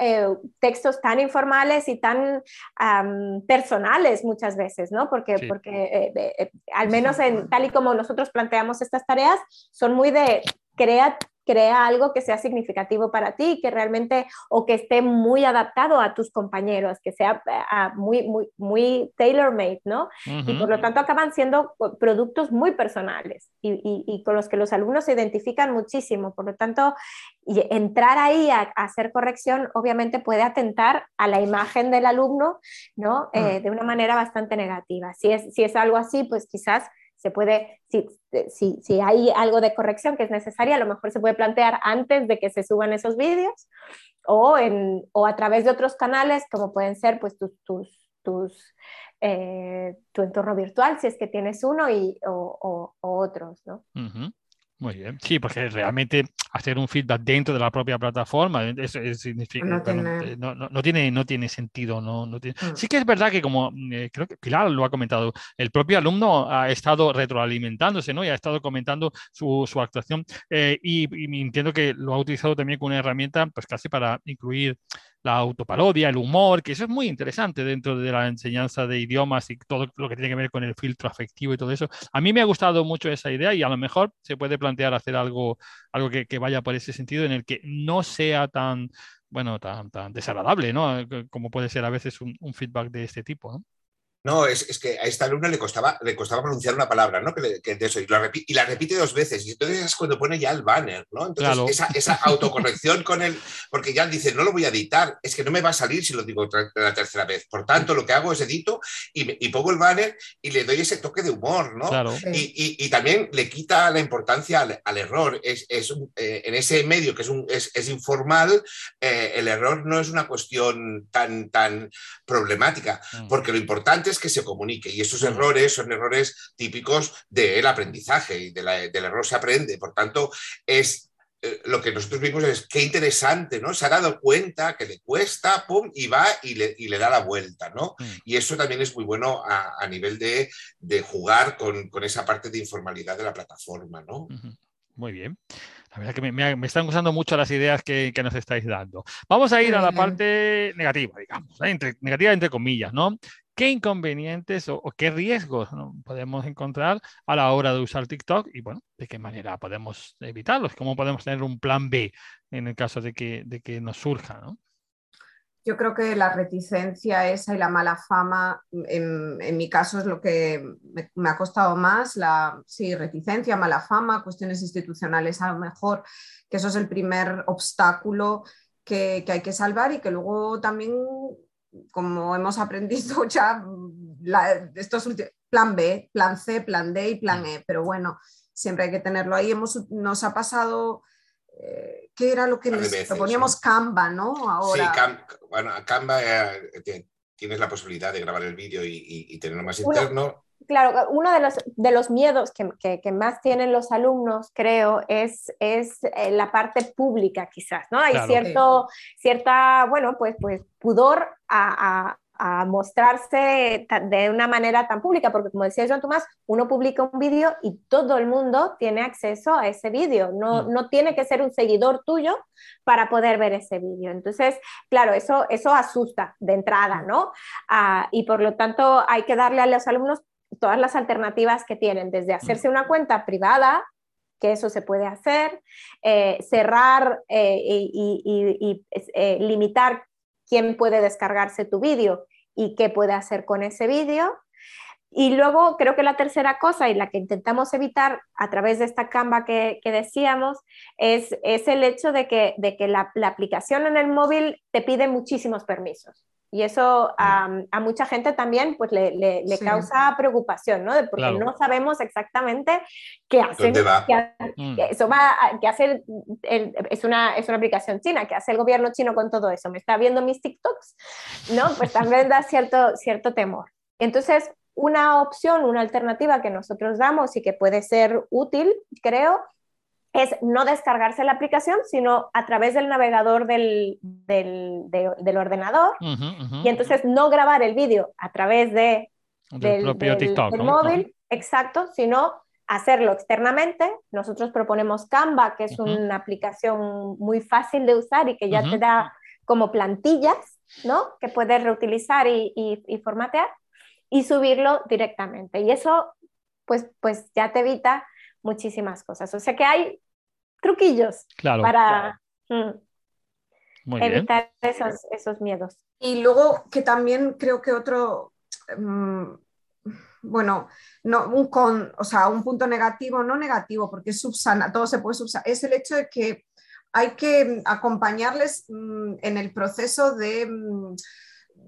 eh, textos tan informales y tan personales muchas veces, ¿no? Porque, porque eh, eh, al menos en, tal y como nosotros planteamos estas tareas, son muy de crear crea algo que sea significativo para ti, que realmente o que esté muy adaptado a tus compañeros, que sea eh, muy, muy, muy tailor-made, ¿no? Y por lo tanto acaban siendo productos muy personales y, y, con los que los alumnos se identifican muchísimo. Por lo tanto, entrar ahí a, hacer corrección obviamente puede atentar a la imagen del alumno, ¿no? Eh, de una manera bastante negativa. Si es, si es algo así, pues quizás se puede, si, si, si, hay algo de corrección que es necesaria, a lo mejor se puede plantear antes de que se suban esos vídeos o, en, o a través de otros canales como pueden ser pues tus, tus, tus eh, tu entorno virtual si es que tienes uno y, o, o, otros, ¿no?
Muy bien, sí, porque realmente hacer un feedback dentro de la propia plataforma eso, significa, no, tiene... No, tiene... no, tiene, sentido. No, no tiene... Mm. Sí que es verdad que como eh, creo que Pilar lo ha comentado, el propio alumno ha estado retroalimentándose ¿no? y ha estado comentando su, su actuación eh, y, y, entiendo que lo ha utilizado también como una herramienta pues casi para incluir la autoparodia, el humor, que eso es muy interesante dentro de la enseñanza de idiomas y todo lo que tiene que ver con el filtro afectivo y todo eso. A mí me ha gustado mucho esa idea y a lo mejor se puede plantear hacer algo, algo que, vaya por ese sentido en el que no sea tan, bueno, tan, tan desagradable, ¿no? Como puede ser a veces un, feedback de este tipo. No,
es, que a esta alumna le costaba, le costaba pronunciar una palabra, ¿no? Que, eso, y, la repite dos veces. Y entonces es cuando pone ya el banner, ¿no? Entonces esa, autocorrección con él, porque ya dice, no lo voy a editar, es que no me va a salir si lo digo la tercera vez. Por tanto, lo que hago es edito y, pongo el banner y le doy ese toque de humor, ¿no? Y, también le quita la importancia al, error. Es, eh, en ese medio que es, un, es, informal, eh, el error no es una cuestión tan, tan problemática, mm. porque lo importante es que se comunique y esos errores son errores típicos del aprendizaje y del error se aprende. Por tanto, es eh, lo que nosotros vimos es qué interesante, ¿no? Se ha dado cuenta que le cuesta, pum, y va y le, da la vuelta, ¿no? Mm. Y eso también es muy bueno a, nivel de, jugar con, esa parte de informalidad de la plataforma, ¿no?
Muy bien. La verdad que me, están gustando mucho las ideas que, nos estáis dando. Vamos a ir a la parte negativa, digamos, ¿eh? entre, negativa entre comillas, ¿no? Qué inconvenientes o, qué riesgos podemos encontrar a la hora de usar TikTok y, bueno, de qué manera podemos evitarlos, cómo podemos tener un plan B en el caso de que, de que nos surja. ¿no?
Yo creo que la reticencia esa y la mala fama, en, mi caso es lo que me, ha costado más, la sí, reticencia, mala fama, cuestiones institucionales a lo mejor, que eso es el primer obstáculo que, que hay que salvar y que luego también como hemos aprendido ya, estos plan B, plan C, plan D y plan E, pero bueno, siempre hay que tenerlo ahí. Hemos, nos ha pasado, eh, ¿qué era lo que les proponíamos? Canva, ¿no?
Ahora. Sí, bueno, Canva eh, tienes la posibilidad de grabar el vídeo y, tenerlo más interno.
Claro, uno de los, de los miedos que, que, más tienen los alumnos, creo, es, es eh, la parte pública quizás, ¿no? Hay cierto, cierta, bueno, pues, pues pudor a, a, mostrarse de una manera tan pública, porque como decía Joan Tomás, uno publica un vídeo y todo el mundo tiene acceso a ese vídeo, no, mm. no tiene que ser un seguidor tuyo para poder ver ese vídeo. Entonces, claro, eso, eso asusta de entrada, ¿no? Ah, y por lo tanto hay que darle a los alumnos todas las alternativas que tienen, desde hacerse una cuenta privada, que eso se puede hacer, eh, cerrar eh, y, eh, limitar quién puede descargarse tu vídeo y qué puede hacer con ese vídeo. Y luego creo que la tercera cosa y la que intentamos evitar a través de esta Canva que, decíamos es, es, el hecho de que, de que la, la, aplicación en el móvil te pide muchísimos permisos. Y eso a, mucha gente también pues, le, le, causa preocupación, ¿no? Porque no sabemos exactamente qué hacer. Mm. eso va qué hacer, es, una, es una aplicación china, ¿qué hace el gobierno chino con todo eso? ¿Me está viendo mis TikToks? ¿No? Pues también da cierto, cierto temor. Entonces, una opción, una alternativa que nosotros damos y que puede ser útil, creo, es no descargarse la aplicación, sino a través del navegador del, del, ordenador. Y entonces no grabar el vídeo a través de, del, propio TikTok, móvil, exacto, sino hacerlo externamente. Nosotros proponemos Canva, que es una aplicación muy fácil de usar y que ya te da como plantillas, ¿no? Que puedes reutilizar y, y, formatear y subirlo directamente. Y eso, pues, pues ya te evita muchísimas cosas. O sea que hay truquillos para mm, evitar Esos, miedos.
Y luego que también creo que otro, mm, bueno, no, un con, o sea, un punto negativo, no negativo, porque es subsana, todo se puede subsanar, es el hecho de que hay que acompañarles mm, en el proceso de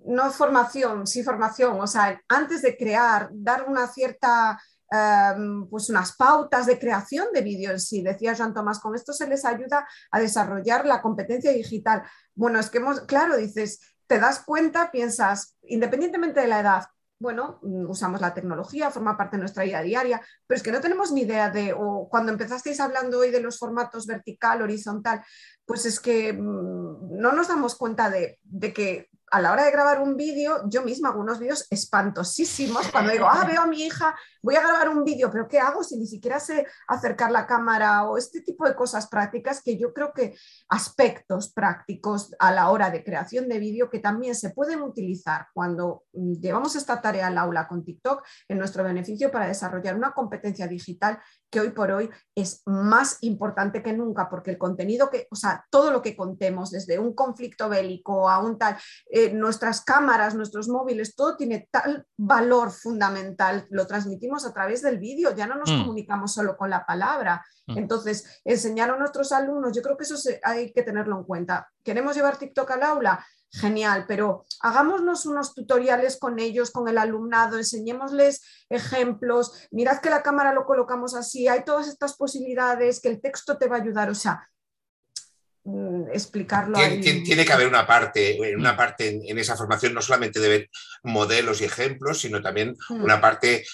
no formación, sí formación, o sea, antes de crear, dar una cierta Em, pues unas pautas de creación de vídeo en sí. Decía Jean Tomás, con esto se les ayuda a desarrollar la competencia digital. Bueno, es que hemos, claro, dices, te das cuenta, piensas, independientemente de la edad, bueno, usamos la tecnología, forma parte de nuestra vida diaria, pero es que no tenemos ni idea de, o cuando empezasteis hablando hoy de los formatos vertical, horizontal, pues es que mm, no nos damos cuenta de, de que a la hora de grabar un vídeo, yo misma hago unos vídeos espantosísimos cuando digo, ah, veo a mi hija, voy a grabar un vídeo, pero ¿qué hago si ni siquiera sé acercar la cámara o este tipo de cosas prácticas que yo creo que aspectos prácticos a la hora de creación de vídeo que también se pueden utilizar cuando llevamos esta tarea al aula con TikTok en nuestro beneficio para desarrollar una competencia digital que hoy por hoy es más importante que nunca, porque el contenido que, o sea, todo lo que contemos, desde un conflicto bélico a un tal, eh, nuestras cámaras, nuestros móviles, todo tiene tal valor fundamental, lo transmitimos a través del vídeo, ya no nos mm. comunicamos solo con la palabra. Mm. Entonces, enseñar a nuestros alumnos, yo creo que eso hay que tenerlo en cuenta. ¿Queremos llevar TikTok al aula? Genial, pero hagámonos unos tutoriales con ellos, con el alumnado, enseñémosles ejemplos, mirad que la cámara lo colocamos así, hay todas estas posibilidades, que el texto te va a ayudar, o sea, mm, explicarlo.
Tiene, tiene, que haber una parte, una parte en, esa formación, no solamente de ver modelos y ejemplos, sino también mm. una parte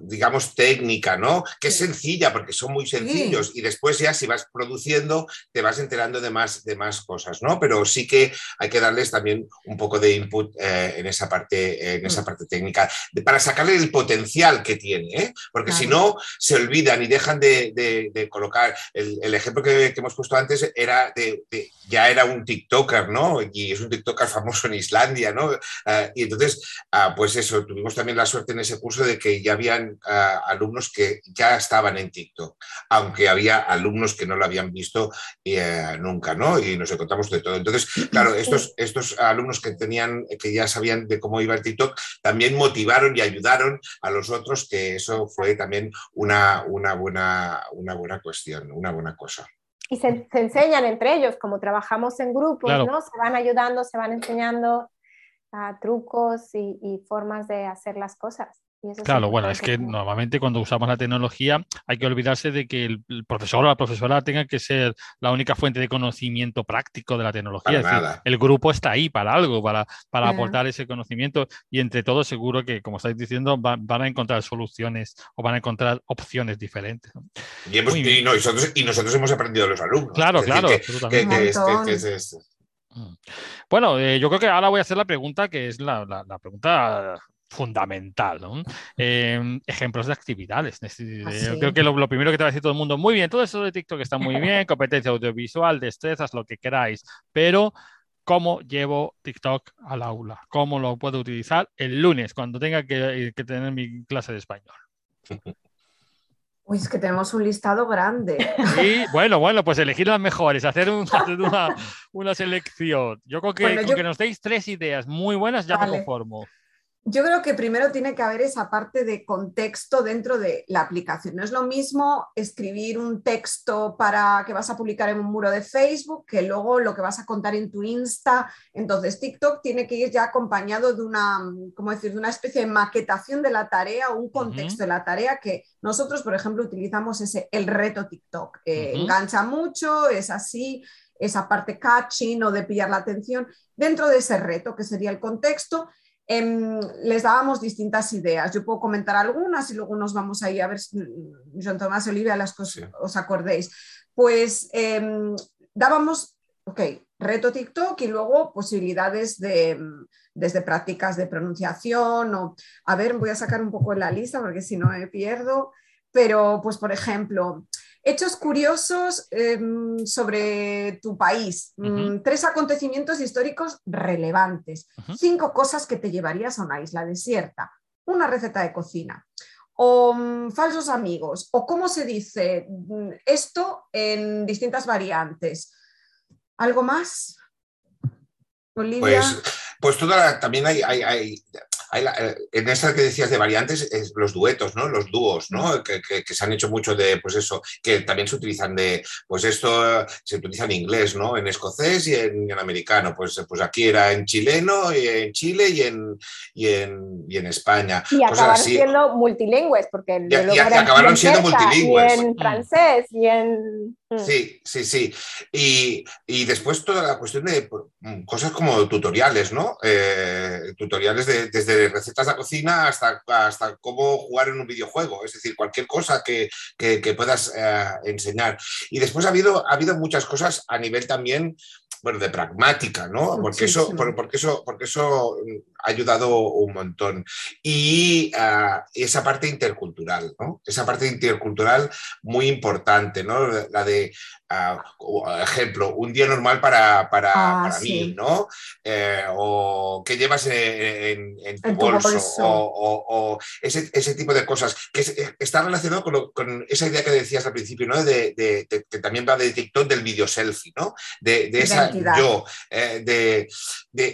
digamos, técnica, ¿no? Que es sencilla porque son muy sencillos y después ya si vas produciendo te vas enterando de más, de más cosas, ¿no? Pero sí que hay que darles también un poco de input eh, en, esa parte, en esa mm. parte técnica para sacarle el potencial que tiene, ¿eh? Porque si no, se olvidan y dejan de, colocar. El, ejemplo que, hemos puesto antes era de, ya era un TikToker, ¿no? Y es un TikToker famoso en Islandia, ¿no? Eh, y entonces, ah, pues eso, tuvimos también la suerte en ese curso de que ya habían ah, alumnos que ya estaban en TikTok, aunque había alumnos que no lo habían visto eh, nunca, ¿no? Y nos encontramos de todo. Entonces, claro, estos, estos alumnos que tenían, que ya sabían de cómo iba el TikTok, también motivaron y ayudaron a los otros, que eso fue también una, una, buena, una buena cuestión, una buena cosa
y se, enseñan entre ellos, como trabajamos en grupos, ¿no? Se van ayudando, se van enseñando uh, trucos y, y, formas de hacer las cosas.
Claro, bueno, es que normalmente cuando usamos la tecnología hay que olvidarse de que el, profesor o la profesora tenga que ser la única fuente de conocimiento práctico de la tecnología. Es decir, el grupo está ahí para algo, para, para aportar ese conocimiento y entre todos seguro que, como estáis diciendo, van a encontrar soluciones o van a encontrar opciones diferentes.
Y, nosotros, y nosotros hemos aprendido de los alumnos.
Claro, claro. Bueno, yo creo que ahora voy a hacer la pregunta que es la, la pregunta fundamental. Em, ejemplos de actividades. Ah, yo creo que lo, primero que te va a decir todo el mundo, muy bien, todo eso de TikTok está muy bien, competencia audiovisual, destrezas, lo que queráis, pero ¿cómo llevo TikTok al aula? ¿Cómo lo puedo utilizar el lunes cuando tenga que, tener mi clase de español?
Uy, es que tenemos un listado grande.
Sí, bueno, bueno, pues elegir las mejores, hacer, una, selección. Yo creo que con que nos deis tres ideas muy buenas ya me conformo.
Yo creo que primero tiene que haber esa parte de contexto dentro de la aplicación. No es lo mismo escribir un texto para que vas a publicar en un muro de Facebook que luego lo que vas a contar en tu Insta. Entonces, TikTok tiene que ir ya acompañado de una, ¿cómo decir?, de una especie de maquetación de la tarea o un contexto de la tarea que nosotros, por ejemplo, utilizamos ese el reto TikTok. Eh, engancha mucho, es así, esa parte catching o de pillar la atención dentro de ese reto que sería el contexto Em, les dábamos distintas ideas. Yo puedo comentar algunas y luego nos vamos ahí a ver, si, John Tomás y Olivia, las cosas os acordéis. Pues em, dábamos, ok, reto TikTok y luego posibilidades de, desde prácticas de pronunciación o, a ver, voy a sacar un poco la lista porque si no me pierdo, pero pues por ejemplo, Hechos curiosos em, sobre tu país. Mm, tres acontecimientos históricos relevantes. Cinco cosas que te llevarías a una isla desierta. Una receta de cocina. O mm, falsos amigos. O cómo se dice mm, esto en distintas variantes. ¿Algo más?
Olivia. Pues, pues toda, también hay, hay, eh, en esta que decías de variantes, es los duetos, ¿no? Los dúos, ¿no? Que, se han hecho mucho de, pues eso, que también se utilizan de, pues esto se utiliza en inglés, ¿no? En escocés y en, americano. Pues, pues aquí era en chileno, y en Chile y en, y en, y en España.
Y acabaron siendo multilingües, porque
acabaron siendo multilingües.
Y en francés y en
Mm. Sí, sí, sí. Y, después toda la cuestión de mm, cosas como tutoriales, ¿no? Eh, tutoriales desde recetas de cocina hasta, hasta cómo jugar en un videojuego, es decir, cualquier cosa que, puedas eh, enseñar. Y después ha habido, ha habido muchas cosas a nivel también bueno, de pragmática, ¿no? Porque eso, porque, eso, porque eso ha ayudado un montón. Y ah, esa parte intercultural, ¿no? Esa parte intercultural muy importante, ¿no? La de ejemplo, un día normal para, para, ah, mí, ¿no? Eh, o qué llevas en, tu, bolso, O, ese, tipo de cosas, que eh, está relacionado con, esa idea que decías al principio, ¿no? De, que también va de TikTok del video selfie, ¿no? De, esa yo, eh, de,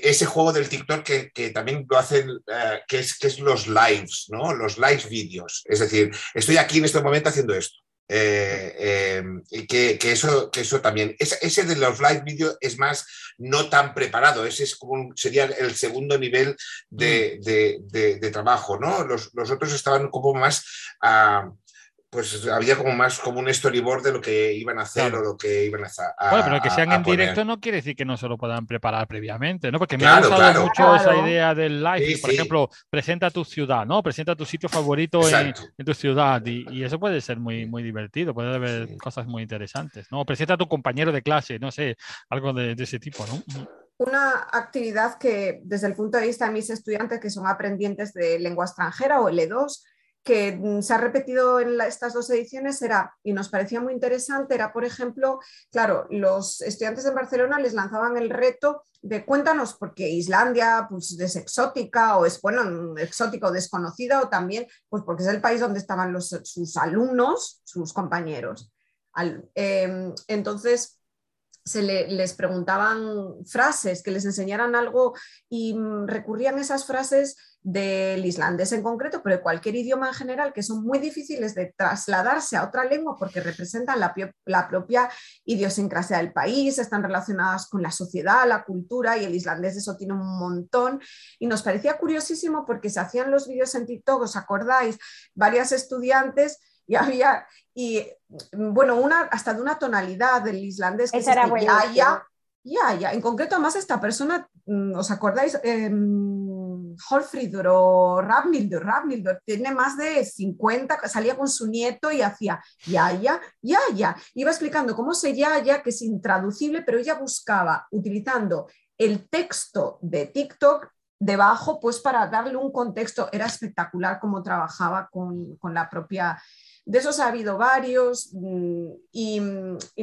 ese juego del TikTok que, también lo hacen, que, es, que es los lives, ¿no? Los live vídeos. Es decir, estoy aquí en este momento haciendo esto. Eh, em, que, eso, que eso también. Ese, de los live videos es más no tan preparado, ese es como sería el segundo nivel de, mm. trabajo, ¿no? Los, otros estaban como más a pues había como más como un storyboard de lo que iban a hacer o lo que iban a hacer.
Bueno, pero que sean en directo no quiere decir que no se lo puedan preparar previamente, ¿no? Porque me ha gustado mucho esa idea del live. por ejemplo, presenta tu ciudad, ¿no? Presenta tu sitio favorito en, tu ciudad y, eso puede ser muy, muy divertido, puede haber cosas muy interesantes, ¿no? Presenta a tu compañero de clase, no sé, algo de, de ese tipo, ¿no?
Una actividad que desde el punto de vista de mis estudiantes que son aprendientes de lengua extranjera o L2, que mm, se ha repetido en estas dos ediciones era, y nos parecía muy interesante, era, por ejemplo, claro, los estudiantes en Barcelona les lanzaban el reto de cuéntanos, porque Islandia pues, es exótica o es, bueno, exótica o desconocida, o también, pues porque es el país donde estaban los, sus alumnos, sus compañeros. Em, entonces, se les preguntaban frases, que les enseñaran algo y mm, recurrían esas frases del islandés en concreto, pero de cualquier idioma en general, que son muy difíciles de trasladarse a otra lengua porque representan la, la, propia idiosincrasia del país, están relacionadas con la sociedad, la cultura, y el islandés eso tiene un montón. Y nos parecía curiosísimo porque se hacían los vídeos en TikTok, ¿os acordáis? Varias estudiantes y había, y bueno, una, hasta de una tonalidad del islandés que
es era
ya, ya, ya, ya. En concreto, además, esta persona, mm, ¿os acordáis? Eh, Holfridur o Ravnildur, Ravnildur, tiene más de 50, salía con su nieto y hacía ya, ya, ya, ya. Iba explicando cómo se ya, ya, que es intraducible, pero ella buscaba, utilizando el texto de TikTok debajo, pues para darle un contexto. Era espectacular cómo trabajaba con, con la propia de esos ha habido varios mm, y,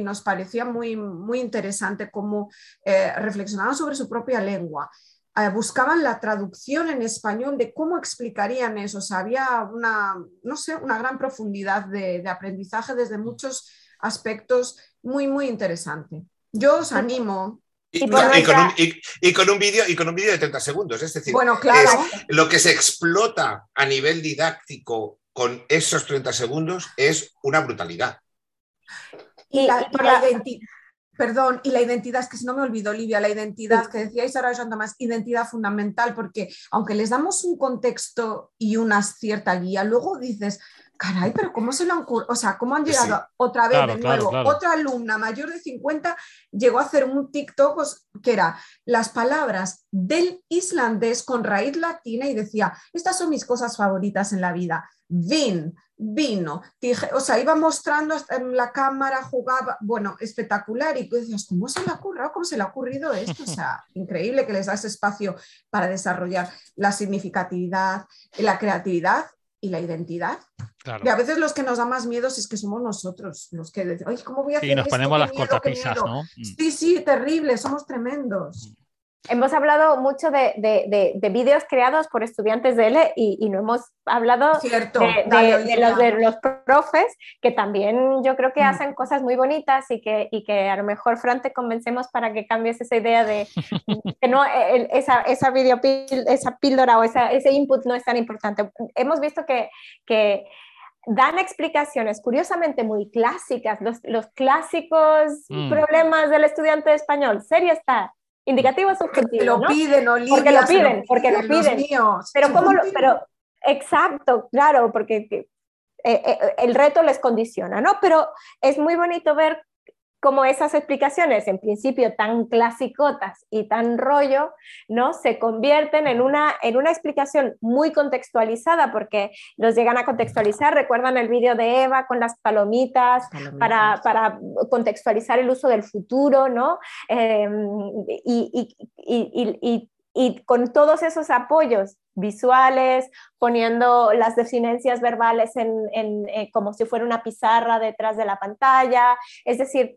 nos parecía muy, muy interesante cómo eh, reflexionaban sobre su propia lengua. Eh, buscaban la traducción en español de cómo explicarían eso. O había una, no sé, una gran profundidad de, aprendizaje desde muchos aspectos muy, muy interesante. Yo os animo
y, con un, vídeo y con un vídeo de 30 segundos, es decir,
bueno, claro.
lo que se explota a nivel didáctico con esos 30 segundos es una brutalidad.
Y, la, Perdón, y la identidad, es que si no me olvido, Olivia, la identidad que decíais ahora, Joan Tomás, identidad fundamental, porque aunque les damos un contexto y una cierta guía, luego dices, caray, pero ¿cómo se lo han O sea, ¿cómo han llegado otra vez de nuevo? Otra alumna mayor de 50 llegó a hacer un TikTok que era las palabras del islandés con raíz latina y decía, estas son mis cosas favoritas en la vida. Vin, vino, o sea, iba mostrando en la cámara, jugaba, bueno, espectacular. Y tú decías, ¿cómo se le ha ocurrido? ¿Cómo se le ha ocurrido esto? O sea, increíble que les das espacio para desarrollar la significatividad, la creatividad y la identidad. Y a veces los que nos da más miedo es que somos nosotros, los que Ay, ¿cómo voy a hacer
Y nos ponemos las cortapisas, ¿no?
Mm. Sí, sí, terrible, somos tremendos. Mm.
Hemos hablado mucho de, de, vídeos creados por estudiantes de L y, no hemos hablado de, los, de los profes, que también yo creo que mm. hacen cosas muy bonitas y que, y que a lo mejor, Fran, te convencemos para que cambies esa idea de que no, esa, esa, video, esa píldora o esa, ese input no es tan importante. Hemos visto que, que dan explicaciones curiosamente muy clásicas, los, los clásicos mm. problemas del estudiante de español. Serio está, indicativo subjuntivo.
Lo piden, Olivia,
Porque lo piden, porque lo piden. Pero cómo lo, pero exacto, claro, porque eh, eh, el reto les condiciona, ¿no? Pero es muy bonito ver como esas explicaciones, en principio tan clasicotas y tan rollo, ¿no? se convierten en una, en una explicación muy contextualizada, porque los llegan a contextualizar. Recuerdan el vídeo de Eva con las palomitas, Para, para, contextualizar el uso del futuro, ¿no? Em, y, y, y, y con todos esos apoyos visuales, poniendo las definencias verbales en, en, eh, como si fuera una pizarra detrás de la pantalla, es decir,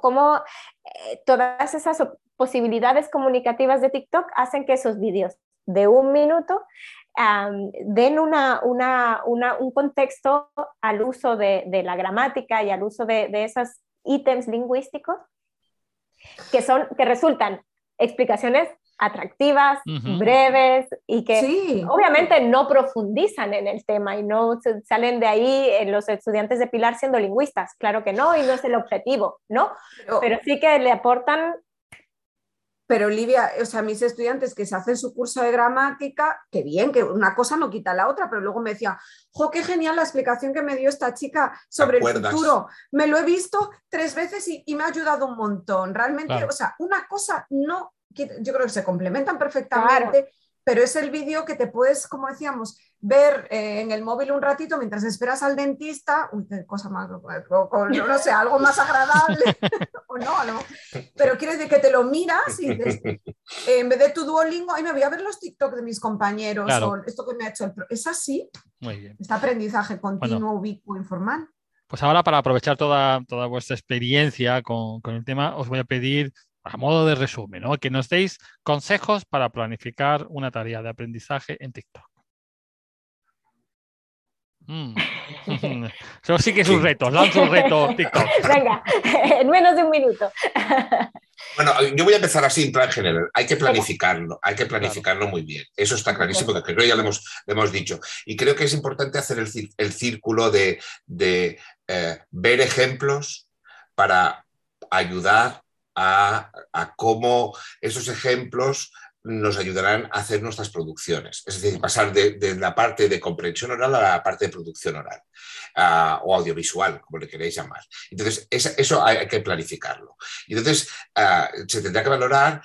cómo, eh, todas esas posibilidades comunicativas de TikTok hacen que esos vídeos de un minuto den una, una, una, un contexto al uso de, de, la gramática y al uso de, de esos ítems lingüísticos que, son, que resultan explicaciones atractivas, breves y que obviamente no profundizan en el tema y no salen de ahí en los estudiantes de Pilar siendo lingüistas, claro que no, y no es el objetivo, ¿no? Pero, sí que le aportan
pero Olivia, o sea, mis estudiantes que se hacen su curso de gramática, que bien, que una cosa no quita la otra, pero luego me decía, jo, qué genial la explicación que me dio esta chica sobre el futuro. Me lo he visto tres veces y, me ha ayudado un montón. Realmente, o sea, una cosa no yo creo que se complementan perfectamente, pero es el vídeo que te puedes, como decíamos, ver eh, en el móvil un ratito mientras esperas al dentista, uy, qué cosa más, no sé, algo más agradable, o no, no, pero quiere decir que te lo miras y en vez de tu Duolingo, ay, me voy a ver los TikTok de mis compañeros, o esto que me ha hecho el... Es así, Muy bien. este aprendizaje continuo, ubicuo, informal.
Pues ahora para aprovechar toda, toda vuestra experiencia con, con, el tema, os voy a pedir a modo de resumen, ¿no? que nos deis consejos para planificar una tarea de aprendizaje en TikTok. Mm. Eso sí que es un reto, lanzo un reto TikTok.
Venga, en menos de un minuto.
Bueno, yo voy a empezar así en plan general. Hay que planificarlo, hay que planificarlo muy bien. Eso está clarísimo, que creo ya lo hemos, hemos dicho. Y creo que es importante hacer el, círculo de, eh, ver ejemplos para ayudar a, cómo esos ejemplos nos ayudarán a hacer nuestras producciones, es decir, pasar de, la parte de comprensión oral a la parte de producción oral o audiovisual, como le queréis llamar. Entonces, eso hay que planificarlo. Entonces, se tendrá que valorar,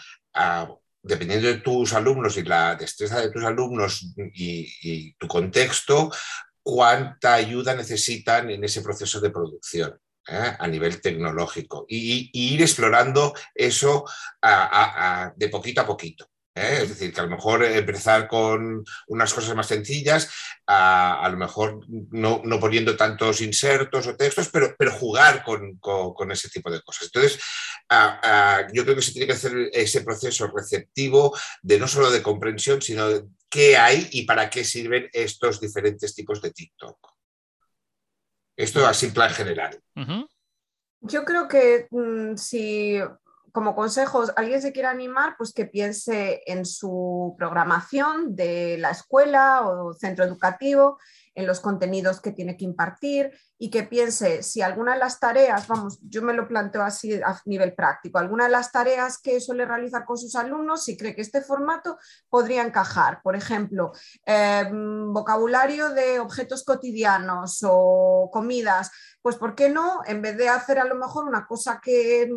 dependiendo de tus alumnos y la destreza de tus alumnos y tu contexto, cuánta ayuda necesitan en ese proceso de producción. ¿Eh? a nivel tecnológico y, ir explorando eso de poquito a poquito. ¿eh? Es decir, que a lo mejor empezar con unas cosas más sencillas, a, lo mejor no, poniendo tantos insertos o textos, pero, pero jugar con, ese tipo de cosas. Entonces, yo creo que se tiene que hacer ese proceso receptivo de no solo de comprensión, sino de qué hay y para qué sirven estos diferentes tipos de TikTok. Esto así en plan general.
Yo creo que mm, si como consejos alguien se quiere animar, pues que piense en su programación de la escuela o centro educativo, en los contenidos que tiene que impartir y que piense si alguna de las tareas, vamos, yo me lo planteo así a nivel práctico, alguna de las tareas que suele realizar con sus alumnos, si cree que este formato podría encajar. Por ejemplo, em, vocabulario de objetos cotidianos o comidas, pues ¿por qué no? En vez de hacer a lo mejor una cosa que,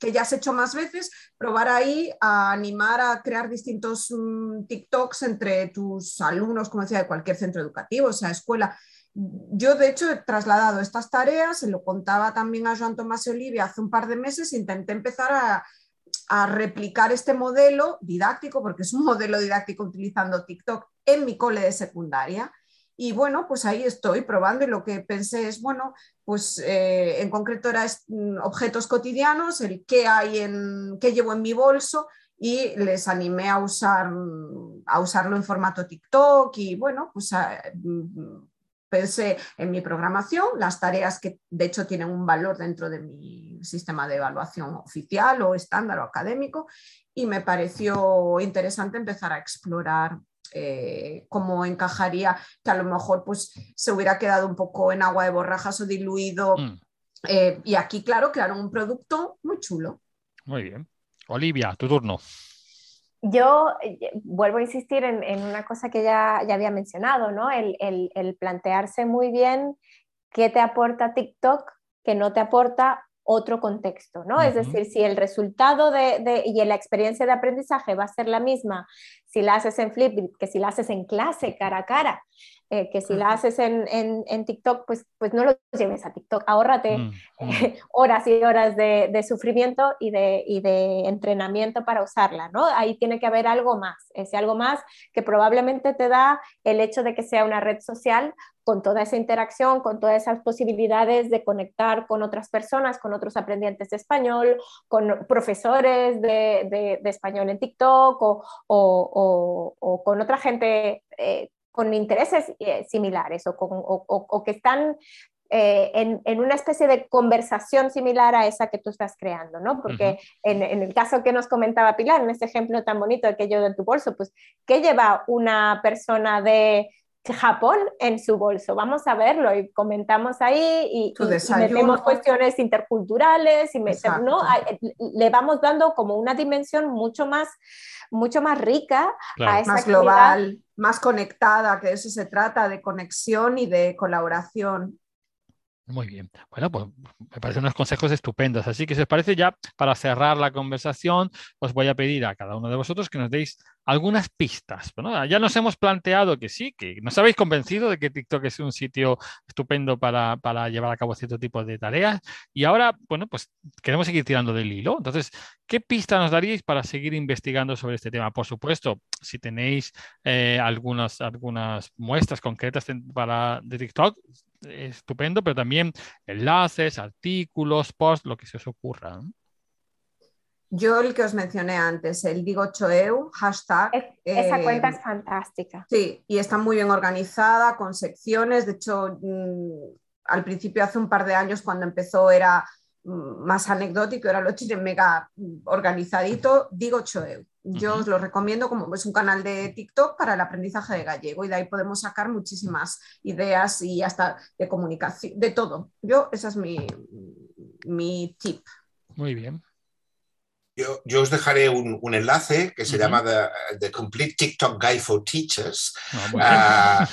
que ya has hecho más veces, probar ahí a animar a crear distintos mm, TikToks entre tus alumnos, como decía, de cualquier centro educativo, o sea, escuela yo, de hecho, he trasladado estas tareas, se lo contaba también a Joan Tomás y Olivia hace un par de meses, intenté empezar a, replicar este modelo didáctico, porque es un modelo didáctico utilizando TikTok en mi cole de secundaria. Y bueno, pues ahí estoy probando y lo que pensé es, bueno, pues eh, en concreto era objetos cotidianos, el qué hay en, qué llevo en mi bolso y les animé a, usar, a usarlo en formato TikTok y bueno, pues pensé en mi programación, las tareas que de hecho tienen un valor dentro de mi sistema de evaluación oficial o estándar o académico y me pareció interesante empezar a explorar eh, cómo encajaría, que a lo mejor pues se hubiera quedado un poco en agua de borrajas o diluido. Mm. Eh, y aquí, claro, crearon un producto muy chulo.
Muy bien. Olivia, tu turno.
Yo eh, vuelvo a insistir en, una cosa que ya, ya había mencionado, ¿no? El, plantearse muy bien qué te aporta TikTok, qué no te aporta otro contexto, ¿no? Es decir, si el resultado de, y la experiencia de aprendizaje va a ser la misma si la haces en Flipgrid que si la haces en clase cara a cara, eh, que si la haces en, en, TikTok, pues, pues no lo lleves a TikTok, ahórrate mm, mm. horas y horas de, de sufrimiento y de, y de, entrenamiento para usarla, ¿no? Ahí tiene que haber algo más, ese algo más que probablemente te da el hecho de que sea una red social con toda esa interacción, con todas esas posibilidades de conectar con otras personas, con otros aprendientes de español, con profesores de, de, español en TikTok o, o, o, con otra gente eh, con intereses eh, similares o, con, o, que están eh, en, en, una especie de conversación similar a esa que tú estás creando, ¿no? Porque en, en, el caso que nos comentaba Pilar, en este ejemplo tan bonito de que yo de tu bolso, pues, ¿qué lleva una persona de Japón en su bolso. Vamos a verlo y comentamos ahí y, metemos cuestiones interculturales y ¿no? le vamos dando como una dimensión mucho más, mucho más rica
a esa más global, más conectada, que de eso se trata, de conexión y de colaboración.
Muy bien. Bueno, pues me parecen unos consejos estupendos. Así que si os parece ya, para cerrar la conversación, os voy a pedir a cada uno de vosotros que nos deis algunas pistas. Ya nos hemos planteado que sí, que nos habéis convencido de que TikTok es un sitio estupendo para, para llevar a cabo cierto tipo de tareas. Y ahora, bueno, pues queremos seguir tirando del hilo. Entonces, ¿qué pista nos daríais para seguir investigando sobre este tema? Por supuesto, si tenéis eh, algunas, algunas muestras concretas para, de TikTok, estupendo, pero también enlaces, artículos, posts, lo que se os ocurra.
Yo el que os mencioné antes, el Digo Choeu, hashtag.
esa eh, cuenta es fantástica.
Sí, y está muy bien organizada, con secciones. De hecho, mm, al principio, hace un par de años, cuando empezó, era mm, más anecdótico, era lo chile mega organizadito. Yo os lo recomiendo como es un canal de TikTok para el aprendizaje de gallego y de ahí podemos sacar muchísimas ideas y hasta de comunicación, de todo. Yo, esa es mi, mi tip.
Muy bien.
Yo, yo, os dejaré un, un enlace que se llama The, Complete TikTok Guide for Teachers, ah,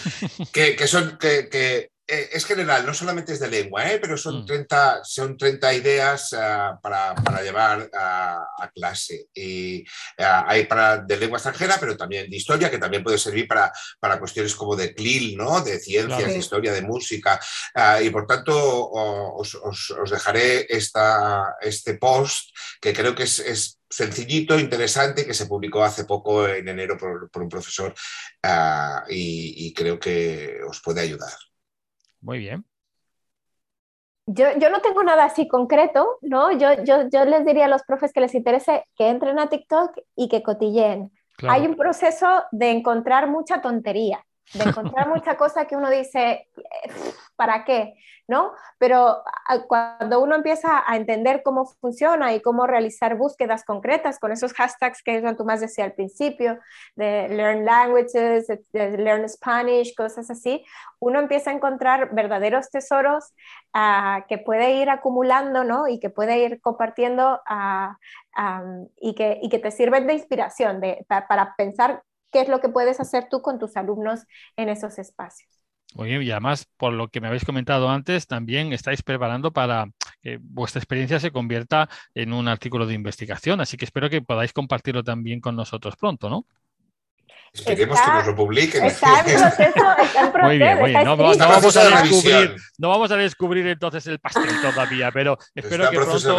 que, que, son, que, que eh, es general, no solamente es de lengua, ¿eh? pero son, 30, mm. son 30 ideas ah, para, para, llevar a, clase. Y ah, hay para de lengua extranjera, pero también de historia, que también puede servir para, para cuestiones como de CLIL, ¿no? de ciencias, de historia, de música. Ah, y por tanto, os, os, os, dejaré esta, este post, que creo que es, es sencillito, interesante, que se publicó hace poco en enero por, por un profesor y, y creo que os puede ayudar.
Muy bien.
Yo, yo, no tengo nada así concreto, ¿no? Yo, yo, yo, les diría a los profes que les interese que entren a TikTok y que cotilleen. Hay un proceso de encontrar mucha tontería, de encontrar mucha cosa que uno dice, ¿para qué? ¿no? Pero cuando uno empieza a entender cómo funciona y cómo realizar búsquedas concretas con esos hashtags que Juan Tomás decía al principio, de learn languages, de learn Spanish, cosas así, uno empieza a encontrar verdaderos tesoros uh, que puede ir acumulando, ¿no? Y que puede ir compartiendo um, y, que, te sirven de inspiración de, para pensar qué es lo que puedes hacer tú con tus alumnos en esos espacios.
Bien, y además, por lo que me habéis comentado antes, también estáis preparando para que vuestra experiencia se convierta en un artículo de investigación, así que espero que podáis compartirlo también con nosotros pronto, ¿no?
Esperemos que nos lo publiquen.
Está en proceso, está en proceso. Muy bien, muy bien.
No, no, vamos a descubrir, no vamos a descubrir entonces el pastel todavía, pero espero que pronto,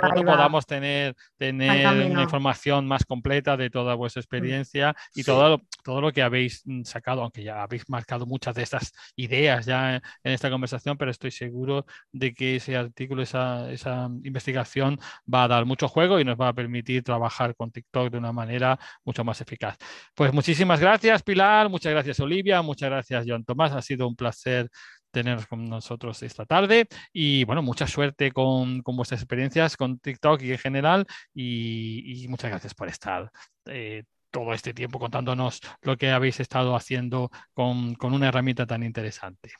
pronto podamos tener, tener una información más completa de toda vuestra experiencia y todo, lo, todo lo que habéis sacado, aunque ya habéis marcado muchas de estas ideas ya en esta conversación, pero estoy seguro de que ese artículo, esa, esa investigación va a dar mucho juego y nos va a permitir trabajar con TikTok de una manera mucho más eficaz. Pues muchísimas gracias, Pilar. Muchas gracias, Olivia. Muchas gracias, John Tomás. Ha sido un placer tener con nosotros esta tarde y bueno, mucha suerte con, vuestras experiencias con TikTok y en general y, muchas gracias por estar eh, todo este tiempo contándonos lo que habéis estado haciendo con, una herramienta tan interesante.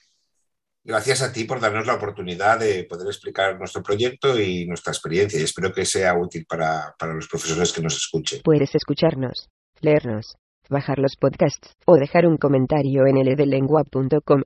Gracias a ti por darnos la oportunidad de poder explicar nuestro proyecto y nuestra experiencia y espero que sea útil para, para los profesores que nos escuchen.
Puedes escucharnos, leernos bajar los podcasts o dejar un comentario en ledlengua.com.